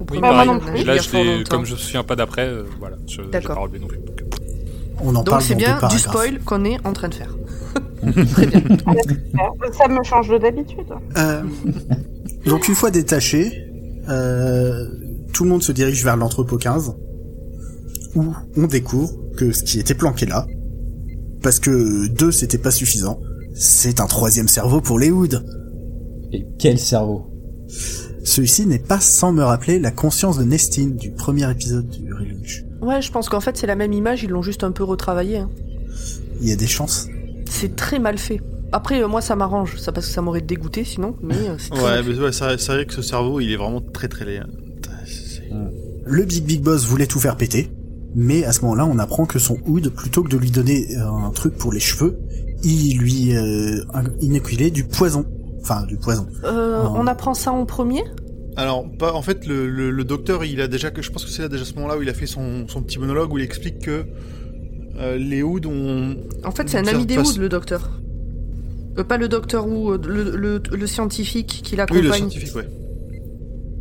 Premier Bah, non plus. Là, je comme je me souviens pas d'après, euh, voilà, je D'accord. pas relevé non plus. donc. on en Donc parle c'est bien du spoil qu'on est en train de faire. Ça me change de d'habitude. Euh, donc une fois détaché, euh, tout le monde se dirige vers l'entrepôt 15, où on découvre que ce qui était planqué là, parce que deux c'était pas suffisant, c'est un troisième cerveau pour les Hoods. Et quel cerveau? Celui-ci n'est pas sans me rappeler la conscience de Nestine du premier épisode du Relaunch. Ouais, je pense qu'en fait c'est la même image, ils l'ont juste un peu retravaillé. hein. Il y a des chances. C'est très mal fait. Après, euh, moi ça m'arrange, ça parce que ça m'aurait dégoûté sinon, mais euh, c'est Ouais, mais ouais, c'est vrai que ce cerveau, il est vraiment très très laid. hein. C'est- Le Big Big Boss voulait tout faire péter, mais à ce moment-là, on apprend que son Hood, plutôt que de lui donner euh, un truc pour les cheveux, il lui euh, inoculait du poison. Enfin, du poison. Euh. On apprend ça en premier? Alors, pas, en fait, le, le, le docteur, il a déjà, je pense que c'est là déjà ce moment-là où il a fait son, son petit monologue où il explique que euh, les Hoods ont. En fait, c'est un ami des Wood, le docteur. Euh, pas le docteur ou le, le, le scientifique qui Oui, l'accompagne. le scientifique, ouais.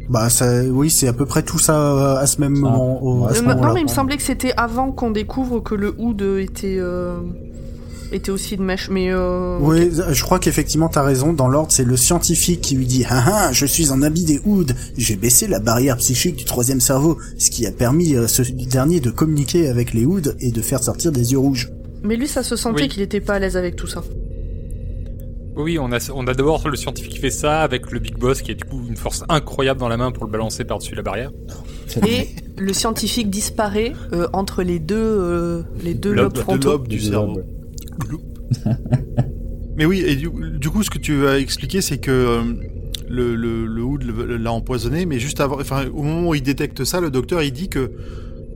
Bah, ça, oui, c'est à peu près tout ça euh, à ce même moment. au- à Ouais, ce Euh, moment-là. non, mais il me semblait que c'était avant qu'on découvre que le Hood était, euh, était aussi de mèche. Mais euh, Oui, je crois qu'effectivement t'as raison. Dans l'ordre, c'est le scientifique qui lui dit ah, ah, je suis un habit des Hoods. J'ai baissé la barrière psychique du troisième cerveau, ce qui a permis à ce dernier de communiquer avec les Hoods et de faire sortir des yeux rouges. mais lui, ça se sentait Oui. qu'il était pas à l'aise avec tout ça. Oui, on a, on a d'abord le scientifique qui fait ça avec le Big Boss qui a du coup une force incroyable dans la main pour le balancer par-dessus la barrière. Et le scientifique disparaît euh, entre les deux, euh, les deux Lobe- lobes deux lobes du Du cerveau. Mais oui, et du, du coup, ce que tu as expliqué, c'est que euh, le, le, le Hood le- l'a empoisonné, mais juste avant, enfin, au moment où il détecte ça, le docteur, il dit que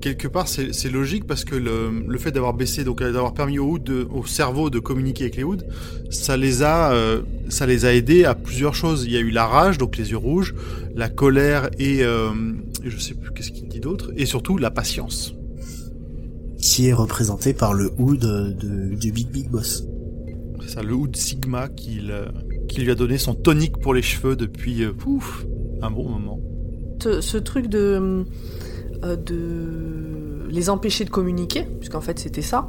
quelque part, c'est logique parce que le, le fait d'avoir baissé, donc euh, d'avoir permis au Hood, de- au cerveau de communiquer avec les Hoods, ça les a, euh, ça les a aidés à plusieurs choses. Il y a eu la rage, donc les yeux rouges, la colère et, euh, et je sais plus qu'est-ce qu'il dit d'autre, et surtout la patience. qui est représenté par le Hood euh, de, du Big Big Boss. C'est ça, le Hood Sigma qui, le- qui lui a donné son tonique pour les cheveux depuis, euh, pouf, un bon moment. Ce, ce truc de, euh, de les empêcher de communiquer, puisqu'en fait c'était ça,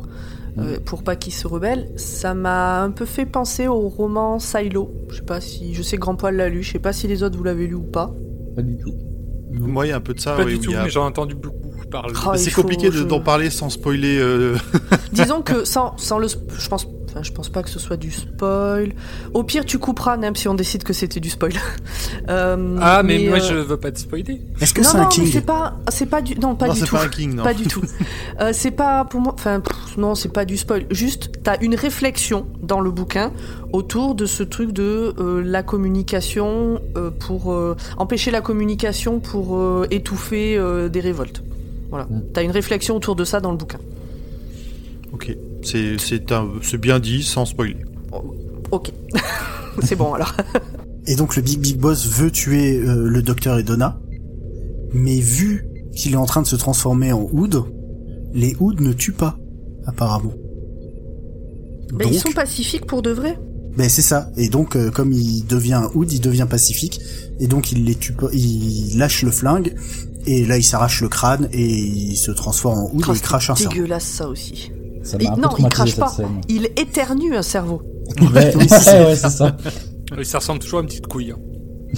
euh, pour pas qu'ils se rebellent, ça m'a un peu fait penser au roman Silo. Je sais pas si, je sais que Grand Poil l'a lu, je sais pas si les autres vous l'avez lu ou pas. Pas du tout. Moi, il y a un peu de ça. pas oui, du où tout, il y a- mais j'en ai entendu beaucoup Ah, il c'est compliqué je- d'en parler sans spoiler. euh, Disons que sans, sans le, je pense, enfin, je pense pas que ce soit du spoil. Au pire, tu couperas, même si on décide que c'était du spoil. Euh, Ah, mais, moi euh, je veux pas te spoiler. Est-ce que non, c'est non, un mais King c'est pas, c'est pas du, non, pas non, du c'est tout. pas un king, non. Pas du tout. Euh, c'est pas pour moi. Enfin, pff, non, c'est pas du spoil. Juste, t'as une réflexion dans le bouquin autour de ce truc de euh, la communication euh, pour euh, empêcher la communication pour euh, étouffer euh, des révoltes. Voilà. Mm. T'as une réflexion autour de ça dans le bouquin. Ok, c'est c'est un- c'est bien dit sans spoiler. Ok. c'est bon alors. Et donc le Big Big Boss veut tuer euh, le docteur et Donna, mais vu qu'il est en train de se transformer en Hood, les Hoods ne tuent pas, apparemment. Donc, ils sont pacifiques pour de vrai. ben c'est ça. Et donc, euh, comme il devient un Hood, il devient pacifique, et donc il les tue pas, il lâche le flingue, et là il s'arrache le crâne et il se transforme en Oh, et il crache un c'est cerveau. dégueulasse ça aussi. Ça peu non, il crache pas. scène. Il éternue un cerveau. Ouais, ouais, ouais, c'est ça. Oui, ça ressemble toujours à une petite couille. hein.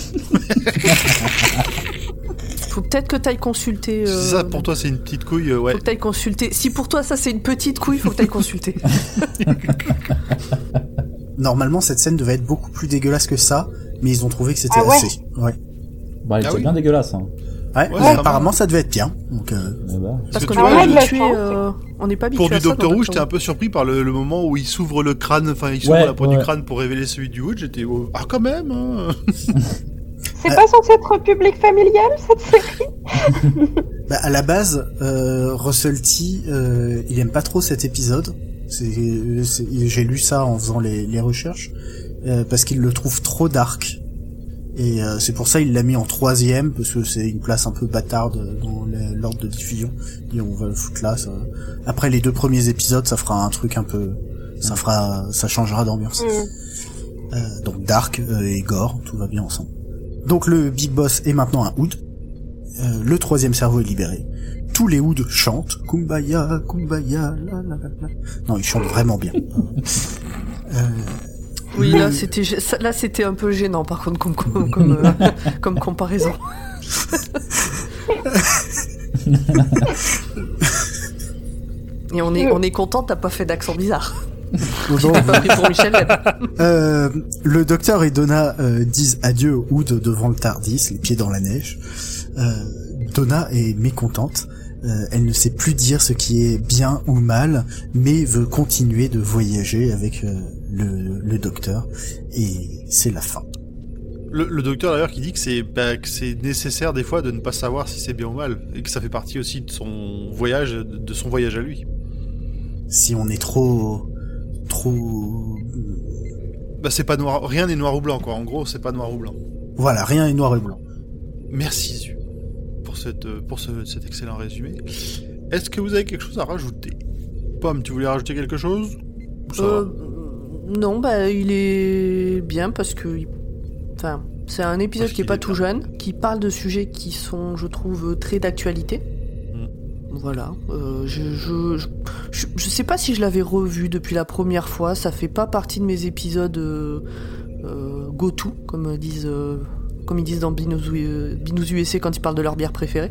Faut peut-être que t'ailles consulter. euh, C'est ça, pour toi, c'est une petite couille, euh, ouais. Faut que t'ailles consulter. Si pour toi ça c'est une petite couille, faut que t'ailles consulter. Normalement, cette scène devait être beaucoup plus dégueulasse que ça, mais ils ont trouvé que c'était Ah ouais assez. Ouais. Bah, elle Ah était oui. bien dégueulasse. Hein. Ouais, Ouais, apparemment ça devait être bien. Donc, euh, Eh ben, Parce que qu'on tu n'est vois, pas habitué, euh, on n'est pas habitué Pour du Doctor Who, j'étais un peu surpris par le, le moment où il s'ouvre le crâne, enfin il s'ouvre Ouais, la peau ouais. du crâne pour révéler celui du Wood. J'étais oh, ah quand même. hein. C'est pas censé être public familial cette série bah, à la base, euh, Russell T, euh, il aime pas trop cet épisode. C'est, c'est- j'ai lu ça en faisant les, les recherches euh, parce qu'il le trouve trop dark. Et euh, c'est pour ça il l'a mis en troisième parce que c'est une place un peu bâtarde dans le- l'ordre de diffusion. Et on va le foutre là. Ça... Après les deux premiers épisodes, ça fera un truc un peu, ça fera, ça changera d'ambiance. Mm. Euh, donc Dark euh, et Gore, tout va bien ensemble. Donc le Big Boss est maintenant un Hood. Euh, le troisième cerveau est libéré. Tous les Hoods chantent Kumbaya, Kumbaya, la la la la. Non, ils chantent vraiment bien. Euh, Oui, là c'était là c'était un peu gênant par contre comme comme comme, euh, comme comparaison. Et on est on est content, t'as pas fait d'accent bizarre. Non, T'as pas pris pour Michel. Euh, le docteur et Donna euh, disent adieu au Hood devant le Tardis, les pieds dans la neige. Donna est mécontente. Euh, elle ne sait plus dire ce qui est bien ou mal, mais veut continuer de voyager avec euh, le, le docteur. Et c'est la fin. Le, le docteur d'ailleurs qui dit que c'est bah, que c'est nécessaire des fois de ne pas savoir si c'est bien ou mal et que ça fait partie aussi de son voyage, de son voyage à lui. Si on est trop... trop... Bah c'est pas noir, rien n'est noir ou blanc quoi. En gros, c'est pas noir ou blanc. Voilà, rien est noir et blanc. Merci Zu pour cette pour ce- cet excellent résumé. Est-ce que vous avez quelque chose à rajouter? Pomme, tu voulais rajouter quelque chose? Ça Euh, va non, bah il est bien parce que, enfin, c'est un épisode Parce qui est pas est tout bien. jeune, qui parle de sujets qui sont, je trouve, très d'actualité. Mm. Voilà. Euh, je, je, je, je- je sais pas si je l'avais revu depuis la première fois. Ça fait pas partie de mes épisodes euh, euh, go-to, comme disent. comme ils disent dans Binous, Binous USA quand ils parlent de leur bière préférée.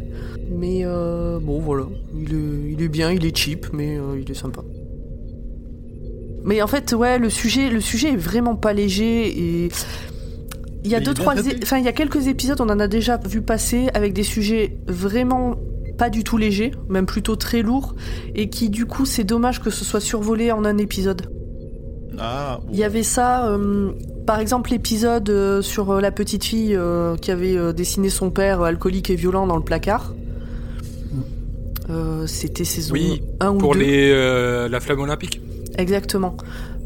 Mais euh, bon, voilà. Il est, il est bien, il est cheap, mais euh, il est sympa. Mais en fait, ouais, le sujet, le sujet est vraiment pas léger et il y a Mais deux trois, é- enfin il y a quelques épisodes, on en a déjà vu passer avec des sujets vraiment pas du tout légers, même plutôt très lourds, et qui du coup c'est dommage que ce soit survolé en un épisode. Ah, Il y avait ça, euh, par exemple l'épisode euh, sur euh, la petite fille euh, qui avait dessiné son père alcoolique et violent dans le placard. Euh, C'était saison Oui, 1 ou Pour 2. les, euh, la flamme olympique. Exactement.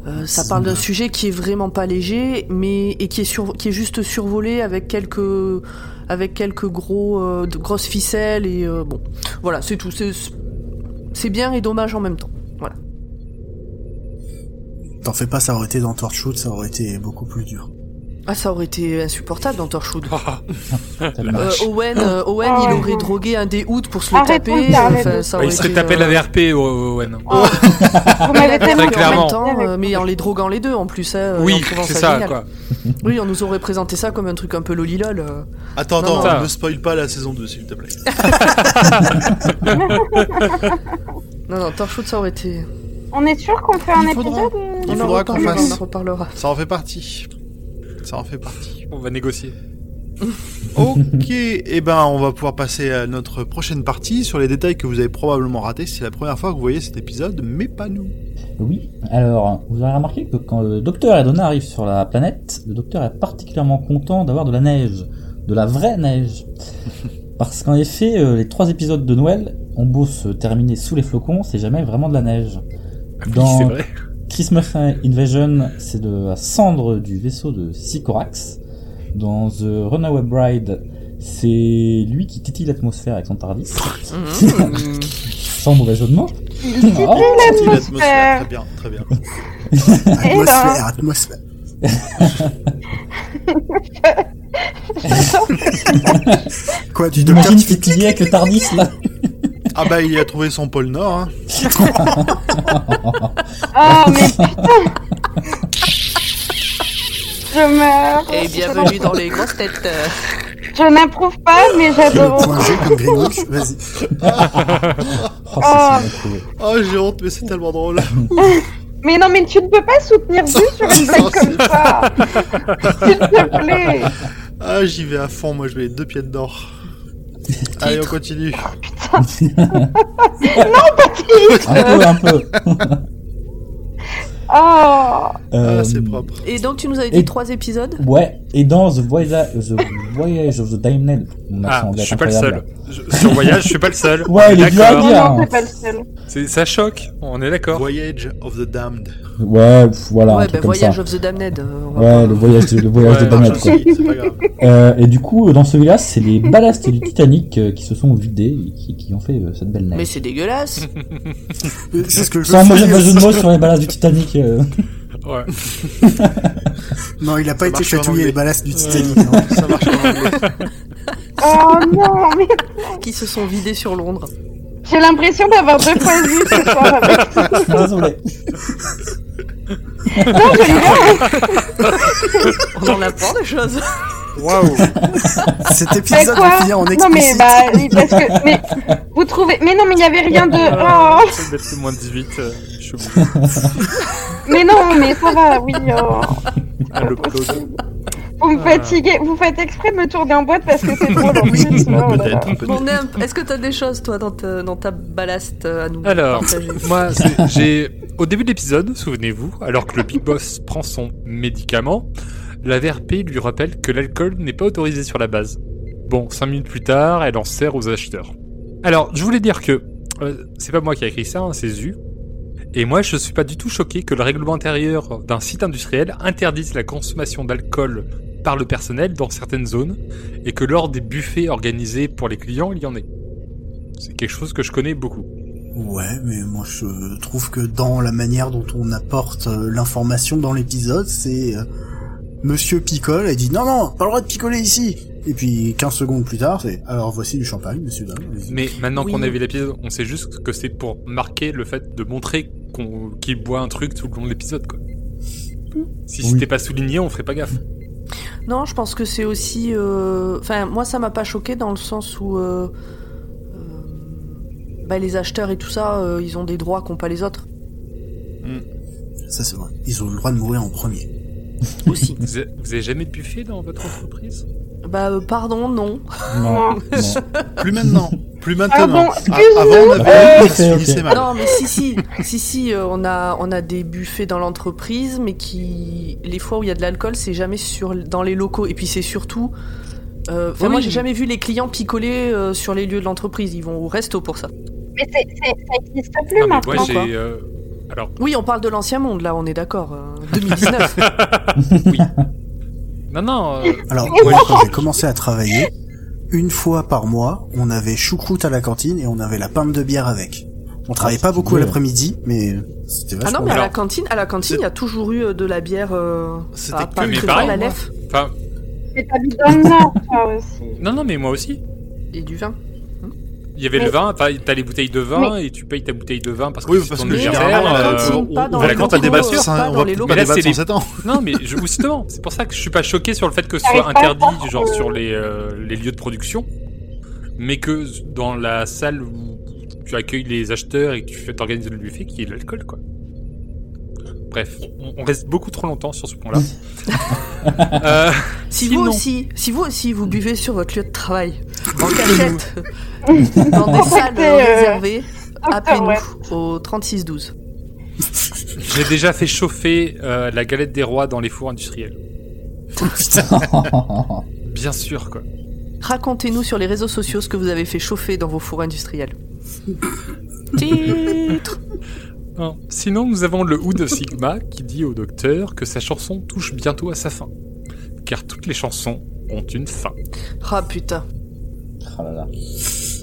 Euh, ça parle d'un sujet qui est vraiment pas léger, mais et qui est sur, qui est juste survolé avec quelques avec quelques gros euh, de grosses ficelles et euh, bon, voilà, c'est tout. C'est c'est bien et dommage en même temps. Voilà. T'en fais pas, ça aurait été dans Torchwood, ça aurait été beaucoup plus dur. Ah, ça aurait été insupportable dans Torchwood. tellement. Euh, Owen, euh, Owen, Ah il ouais. aurait drogué un des hoods pour se le taper. de enfin, de ça il serait été, tapé euh, la VRP, Owen. Oh. Vous m'avez tellement Très clairement. en même temps, euh, mais en les droguant les deux en plus. hein, Oui, c'est ça, génial. quoi. Oui, on nous aurait présenté ça comme un truc un peu lolilol. euh. Attends, Non, attends, non. ne spoil pas la saison 2 s'il te plaît. Non, non, Torchwood, ça aurait été. On est sûr qu'on fait un faudra. épisode ou- Il en faudra qu'on fasse. On en reparlera. Ça en fait partie. Ça en fait partie. On va négocier. Ok, et ben on va pouvoir passer à notre prochaine partie sur les détails que vous avez probablement ratés. C'est la première fois que vous voyez cet épisode, mais pas nous. Oui, alors, vous avez remarqué que quand le docteur et Donna arrivent sur la planète, le docteur est particulièrement content d'avoir de la neige, de la vraie neige. Parce qu'en effet, euh, les trois épisodes de Noël ont beau se terminer sous les flocons, c'est jamais vraiment de la neige. Oui, Dans c'est vrai. Christmas Invasion, c'est de la cendre du vaisseau de Sycorax. Dans The Runaway Bride, c'est lui qui titille l'atmosphère avec son Tardis. Mhm. Sans mauvais jeu de mots. Oh, C'était L'atmosphère. Très bien, très bien. Atmosphère, atmosphère. Quoi, du docteur y es avec le Tardis là. Ah bah il a trouvé son pôle Nord. Hein. Oh, mais putain Je meurs Et bienvenue dans les grosses têtes. Je n'approuve pas, mais j'adore. point G comme Greenwich Vas-y. Oh, Ah. Oh j'ai honte, mais c'est tellement drôle. Mais non, mais tu ne peux pas soutenir Zu sur une blague comme ça S'il te plaît Ah j'y vais à fond, moi je mets les deux pieds dedans. Allez, on continue. Un peu, un peu. Oh Ah, Euh, c'est propre. Et donc tu nous avais dit Et- trois épisodes? Ouais, et dans The Voyage, The Voyage of the accent Ah, anglais je suis pas le seul. Je- sur Voyage, je suis pas le seul. Ouais, il est d'accord. non, c'est pas le seul. C'est- Ça choque, on est d'accord. Voyage of the Damned. Ouais, pff, voilà, un Ouais, truc bah comme Voyage ça. of the Damned. euh, Ouais, le voyage de, le voyage Ouais, de Damned, quoi. pas grave. Euh, et du coup, dans celui-là, c'est les ballasts du Titanic euh, qui se sont vidés et qui, qui ont fait euh, cette belle Mais neige. c'est dégueulasse. Euh, C'est ce que je Sans veux mauvais jeu de mots sur les ballasts du Titanic. euh. Ouais. Non, il a pas Ça été chatouillé les ballasts du Titanic. hein. Ça marche. Oh non, mais qui se sont vidés sur Londres. j'ai l'impression d'avoir deux points de vue ce soir avec. Désolé. Non, j'aime bien. On en apprend des choses. Waouh. Cet épisode va finir en Non mais explicite. bah parce que mais vous trouvez mais non mais il y avait rien de oh. Ça va être moins de 18. euh, je suis obligé. mais non mais ça va oui oh. Ah, le. Vous me fatiguez vous faites exprès de me tourner en boîte parce que c'est drôle en plus oh là là. Peut-être, peut-être. Bon, est-ce que t'as des choses, toi, dans ta, dans ta ballast euh, à nous Alors, partager moi, c'est- j'ai au début de l'épisode, souvenez-vous, alors que le Big Boss prend son médicament, la VRP lui rappelle que l'alcool n'est pas autorisé sur la base. Bon, cinq minutes plus tard, elle en sert aux acheteurs. Alors, je voulais dire que euh, c'est pas moi qui a écrit ça, hein, c'est Zu. Et moi, je suis pas du tout choqué que le règlement intérieur d'un site industriel interdise la consommation d'alcool par le personnel dans certaines zones et que lors des buffets organisés pour les clients, il y en ait. C'est quelque chose que je connais beaucoup. Ouais, mais moi je trouve que dans la manière dont on apporte euh, l'information dans l'épisode, c'est euh, Monsieur picole et dit non non, pas le droit de picoler ici. Et puis 15 secondes plus tard, c'est alors voici du champagne, monsieur dame. Mais maintenant Oui. qu'on a vu l'épisode, on sait juste que c'est pour marquer le fait de montrer qu'on qu'il boit un truc tout le long de l'épisode, quoi. Si Oui. c'était pas souligné, on ferait pas gaffe. Non, je pense que c'est aussi. euh, Enfin, moi, ça m'a pas choqué dans le sens où. euh, euh, bah, les acheteurs et tout ça, euh, ils ont des droits qu'ont pas les autres Ça c'est vrai. Ils ont le droit de mourir en premier. aussi. Vous avez, vous avez jamais de buffet dans votre entreprise? Bah, euh, pardon, non. Non, non. Plus maintenant. Plus Ah maintenant. bon, Ah, avant, on avait Euh, mal. Non, mais si, si, si, si, euh, on a, on a des buffets dans l'entreprise, mais qui, les fois où il y a de l'alcool, c'est jamais sur, dans les locaux. Et puis c'est surtout, euh, Oui. moi j'ai jamais vu les clients picoler euh, sur les lieux de l'entreprise. Ils vont au resto pour ça. Mais ça existe plus Non, maintenant. moi quoi. euh, Alors, Oui, on parle de l'ancien monde, là, on est d'accord. euh, 2019. oui. Non, non. euh, Alors Ouais, moi quand j'ai commencé à travailler, une fois par mois, on avait choucroute à la cantine et on avait la pinte de bière avec. On travaillait pas c'est beaucoup à l'après-midi, mais c'était ah vachement non, mais à la cantine, à la cantine, il y a toujours eu euh, de la bière. Euh, C'était ah, que- pas mais pareil, la lef Enfin, dans le Nord, toi aussi. non, non, mais moi aussi. et du vin. Il y avait Mais- le vin, t'as t'as les bouteilles de vin et tu payes ta bouteille de vin parce que Oui, c'est parce ton que généralement, euh, on- pas dans on les va euh, sur ça, pas on dans va les pas locaux. Mais là, débattre c'est sur les- 7 ans. Non, mais je, justement, c'est pour ça que je suis pas choqué sur le fait que ce soit interdit, genre que- sur les, euh, les lieux de production, mais que dans la salle où tu accueilles les acheteurs et que tu fais t'organiser le buffet, qu'il y ait de l'alcool, quoi. Bref, on, on reste beaucoup trop longtemps sur ce point-là. euh, Si Sinon- vous aussi, si vous aussi vous buvez sur votre lieu de travail, en cachette, dans des salles euh, réservées, appelez-nous Webb. au 3612. J'ai déjà fait chauffer euh, la galette des rois dans les fours industriels. Bien sûr, quoi. Racontez-nous sur les réseaux sociaux ce que vous avez fait chauffer dans vos fours industriels. Titre Non. Sinon, nous avons le Ou de Sigma qui dit au docteur que sa chanson touche bientôt à sa fin. Car toutes les chansons ont une fin. Ah putain, Oh là là.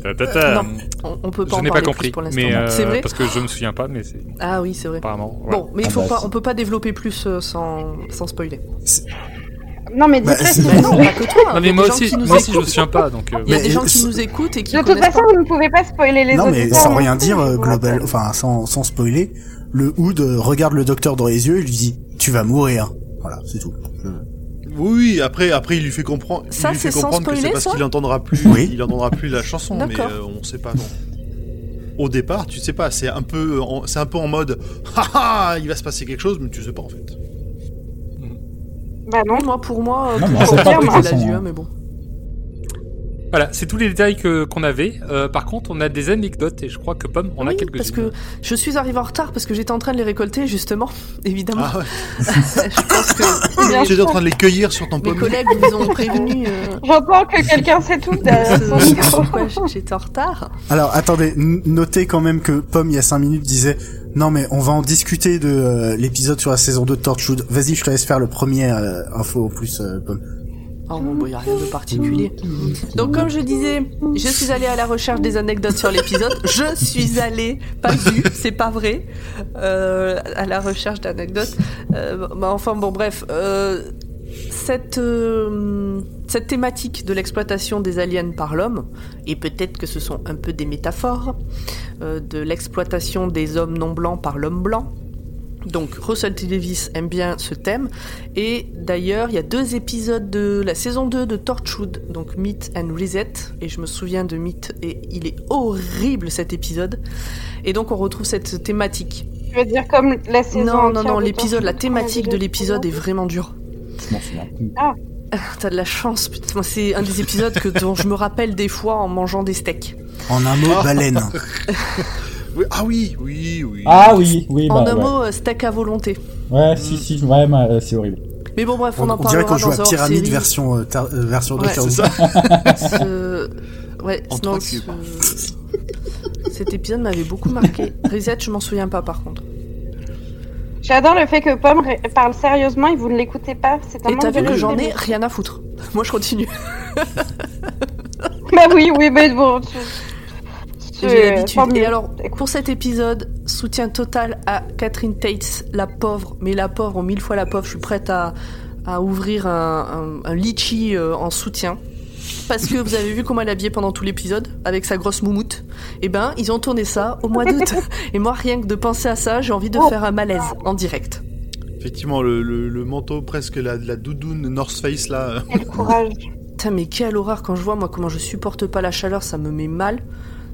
Ta. Non, on, on peut pas Je en n'ai pas compris, plus pour l'instant. mais euh, c'est vrai parce que je me souviens pas, mais c'est Ah oui, c'est vrai. apparemment. voilà. Bon, mais il Ah faut bah, pas, on peut pas développer plus euh, sans, sans spoiler. Non, mais Bah, c'est- non, pas que toi. Non il y mais moi aussi, moi aussi je me souviens pas, donc. euh, Il y a des gens euh, qui nous écoutent et qui De toute façon, vous ne pouvez pas spoiler les Non mais sans non rien dire euh, global, enfin sans, sans spoiler, le Hood euh, regarde le docteur dans les yeux et lui dit tu vas mourir. Voilà, c'est tout. Oui, oui, après, après, il lui fait comprendre, il Ça, lui fait que c'est parce qu'il entendra plus, Oui. il entendra plus la chanson, mais euh, on sait pas. Non. Au départ, tu sais pas, c'est un peu, en- c'est un peu en mode, haha, il va se passer quelque chose, mais tu sais pas en fait. Bah non. Moi, pour moi, Non, pour pas, moi, façon, la hein. mais bon. Voilà, c'est tous les détails que qu'on avait. Euh, par contre, on a des anecdotes et je crois que Pomme, on a Oui, quelques-unes. parce que je suis arrivée en retard parce que j'étais en train de les récolter justement, évidemment. Ah ouais. je pense que Bien Tu étais en train de les cueillir sur ton mes pommier. collègues vous ont prévenu. euh, J'entends que quelqu'un micro. pourquoi j'étais en retard. Alors attendez, notez quand même que Pomme il y a 5 minutes disait non mais on va en discuter de euh, l'épisode sur la saison 2 de Torchwood. Vas-y, je te laisse faire le premier euh, info en plus euh, Pomme. Oh bon, il n'y a rien de particulier. Donc, comme je disais, je suis allée à la recherche des anecdotes sur l'épisode. Je suis allée, pas vu, c'est pas vrai, euh, à la recherche d'anecdotes. Euh, bah, enfin, bon, bref. euh, cette, euh, cette thématique de l'exploitation des aliens par l'homme, et peut-être que ce sont un peu des métaphores, euh, de l'exploitation des hommes non blancs par l'homme blanc. Donc Russell T. Davis aime bien ce thème, et d'ailleurs il y a deux épisodes de la saison 2 de Torchwood, donc Meet and Reset, et je me souviens de Meet, et il est horrible cet épisode, et donc on retrouve cette thématique. Je veux dire comme la saison Non, non, non, de l'épisode, la thématique de l'épisode est vraiment dure. Plus. T'as de la chance, putain, moi, c'est un des épisodes que, dont je me rappelle des fois en mangeant des steaks. En un mot, baleine. Oui, ah oui, oui, oui. Ah oui, oui, bah, en un ouais. mot, steak à volonté. Ouais, si, si, ouais, bah, euh, c'est horrible. Mais bon, bref, on, On, en on dirait parlera qu'on joue dans à un Pyramide version euh, tar- euh, version Ouais, Who. ça. Ce- Ouais, En non, trois ce- cubes. Cet épisode m'avait beaucoup marqué. Reset, je m'en souviens pas par contre. J'adore le fait que Pomme parle sérieusement et vous ne l'écoutez pas. C'est un Et t'as vu de que j'en ai rien à foutre. Moi, je continue. Bah oui, oui, mais bon. tu- J'ai l'habitude. Et alors, Écoute. pour cet épisode, soutien total à Catherine Tates, la pauvre, mais la pauvre, mille fois la pauvre. Je suis prête à, à ouvrir un, un, un litchi euh, en soutien. Parce que vous avez vu comment elle est habillée pendant tout l'épisode, avec sa grosse moumoute. Et ben, ils ont tourné ça au mois d'août. Et moi, rien que de penser à ça, j'ai envie de Oh. faire un malaise en direct. Effectivement, le, le, le manteau presque la, la doudoune North Face là. Quel courage. Putain, mais quelle horreur quand je vois, moi, comment je supporte pas la chaleur, ça me met mal.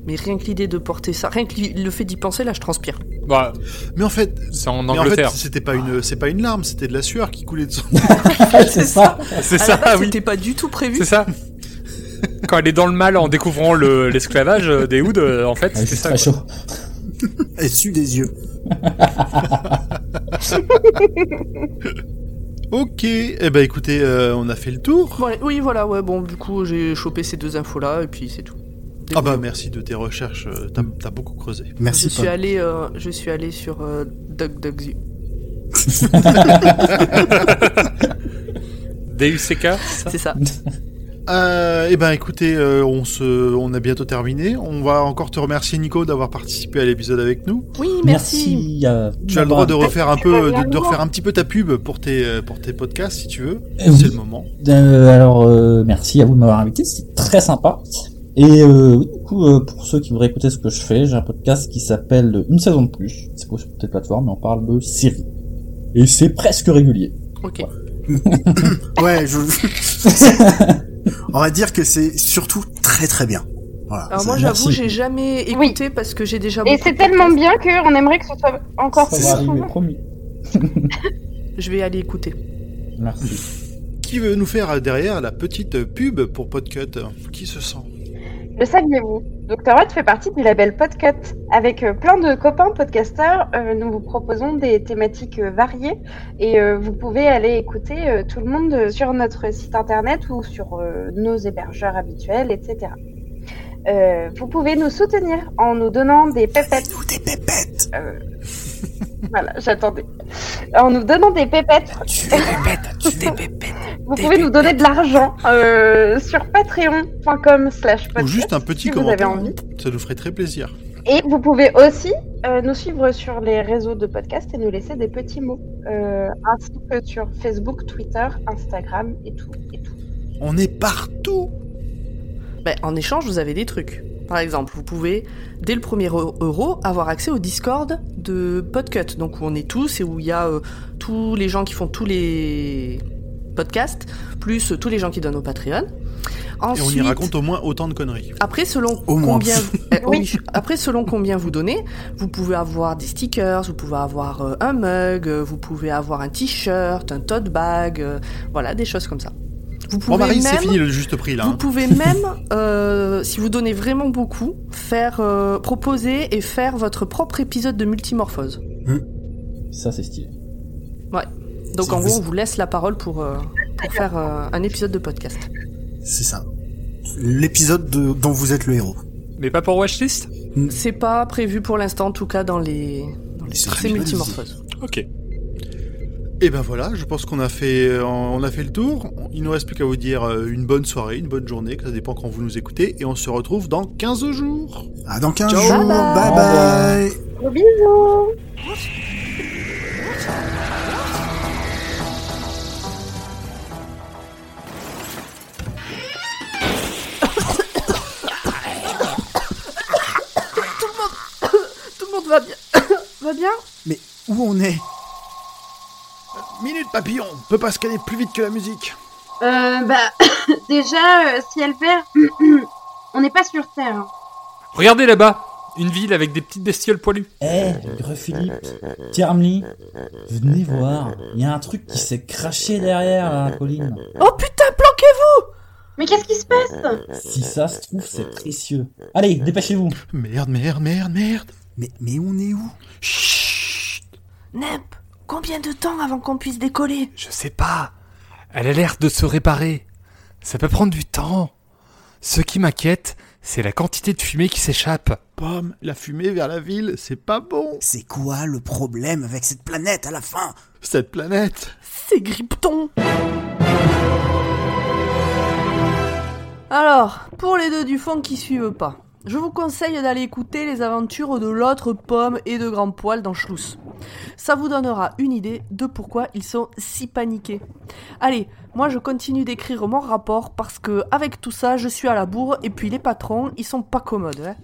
Mais rien que l'idée de porter ça, rien que le fait d'y penser, là, je transpire. Bah, Mais en fait, c'est en mais en fait, Angleterre. c'était pas une, c'est pas une larme, c'était de la sueur qui coulait de son. c'est ça. c'est ça, base, oui. c'était pas du tout prévu. C'est ça. Quand elle est dans le mal en découvrant le- l'esclavage euh, des Hoods, euh, en fait, Ah, c'est ça. très chaud. Elle sue des yeux. Ok, eh ben écoutez, euh, on a fait le tour. Bon, oui, voilà, ouais, bon, du coup, j'ai chopé ces deux infos-là, et puis c'est tout. Ah bah merci de tes recherches, euh, t'as t'as beaucoup creusé. Merci je suis allé, euh, je suis allé sur euh, DuckDuckZoo. DUCK, C'est ça. Euh, eh ben écoutez, euh, on se, on a bientôt terminé. On va encore te remercier Nico d'avoir participé à l'épisode avec nous. Oui, merci. Merci. euh, Tu as le droit de refaire un peu, de, refaire un petit peu ta pub pour tes, pour tes podcasts si tu veux. C'est oui. le moment. Euh, alors, euh, merci à vous de m'avoir invité, c'est très sympa. Et euh, oui, du coup, euh, pour ceux qui voudraient écouter ce que je fais, j'ai un podcast qui s'appelle Une saison de plus. C'est quoi sur toutes les plateformes, et on parle de séries. Et c'est presque régulier. Ok. Ouais, je... on va dire que c'est surtout très très bien. Voilà. Alors moi, j'avoue, j'ai jamais Oui. écouté parce que j'ai déjà Et beaucoup c'est tellement bien qu'on aimerait que ce soit encore Ça plus va arriver, promis. Je vais aller écouter. Merci. Qui veut nous faire euh, derrière la petite pub pour Podcut? Qui se sent? Le saviez-vous Dr. Watt fait partie du label Podcut. Avec euh, plein de copains podcasteurs, euh, nous vous proposons des thématiques euh, variées et vous pouvez aller écouter tout le monde sur notre site internet ou sur nos hébergeurs habituels, etc. Euh, vous pouvez nous soutenir en nous donnant des pépettes. Des pépettes. euh, voilà, j'attendais. En nous donnant des pépettes, Tu des pépettes. Tu des pépettes. vous pouvez nous donner de l'argent euh, sur patreon.com slash Ou juste un petit si vous avez commentaire. envie. Ça nous ferait très plaisir. Et vous pouvez aussi euh, nous suivre sur les réseaux de podcast et nous laisser des petits mots, euh, ainsi que sur Facebook, Twitter, Instagram et tout. Et tout. On est partout. Ben, en échange, vous avez des trucs. Par exemple, vous pouvez, dès le premier eu- euro, avoir accès au Discord de Podcut, donc où on est tous et où il y a euh, tous les gens qui font tous les podcasts, plus euh, tous les gens qui donnent au Patreon. Et on y raconte au moins autant de conneries. Après, selon Au combien, eh, Oui. oui. Après, selon combien vous donnez, vous pouvez avoir des stickers, vous pouvez avoir euh, un mug, euh, vous pouvez avoir un t-shirt, un tote bag, euh, voilà, des choses comme ça. Vous Bon, pouvez Marie, c'est même, fini le juste prix là. vous hein. pouvez même, euh, si vous donnez vraiment beaucoup, faire euh, proposer et faire votre propre épisode de multimorphose. Ça, c'est stylé. Donc C'est en gros, on vous laisse la parole pour, euh, pour faire euh, un épisode de podcast. C'est ça. L'épisode de- dont vous êtes le héros. Mais pas pour Watchlist? C'est pas prévu pour l'instant, en tout cas dans les, dans les C'est multimorphose. Ok. Et ben voilà, je pense qu'on a fait, euh, on a fait le tour. Il nous reste plus qu'à vous dire euh, une bonne soirée, une bonne journée, que ça dépend quand vous nous écoutez, et on se retrouve dans 15 jours. À dans 15 Ciao. jours. Bye Bye bye. Bisous. Tout le monde va bien Va bien? Mais où on est? Minute papillon, on peut pas scanner plus vite que la musique. Euh, bah, déjà, euh, ciel vert, on n'est pas sur Terre. hein. Regardez là-bas Une ville avec des petites bestioles poilues. Eh, Gre Philippe, Tiermly, venez voir. Il y a un truc qui s'est craché derrière la colline. Oh putain, planquez-vous Mais qu'est-ce qui se passe? Si ça se trouve, c'est précieux. Allez, dépêchez-vous. Merde, merde, merde, merde. mais, mais on est où? Chut, Nep, combien de temps avant qu'on puisse décoller? Je sais pas. Elle a l'air de se réparer. Ça peut prendre du temps. Ce qui m'inquiète, c'est la quantité de fumée qui s'échappe. Pomme, la fumée vers la ville, c'est pas bon. C'est quoi le problème avec cette planète à la fin? Cette planète. C'est Krypton Alors, pour les deux du fond qui suivent pas, je vous conseille d'aller écouter les aventures de l'autre pomme et de Grand Poil dans Schluss. Ça vous donnera une idée de pourquoi ils sont si paniqués. Allez, moi je continue d'écrire mon rapport parce que avec tout ça, je suis à la bourre et puis les patrons, ils sont pas commodes. hein.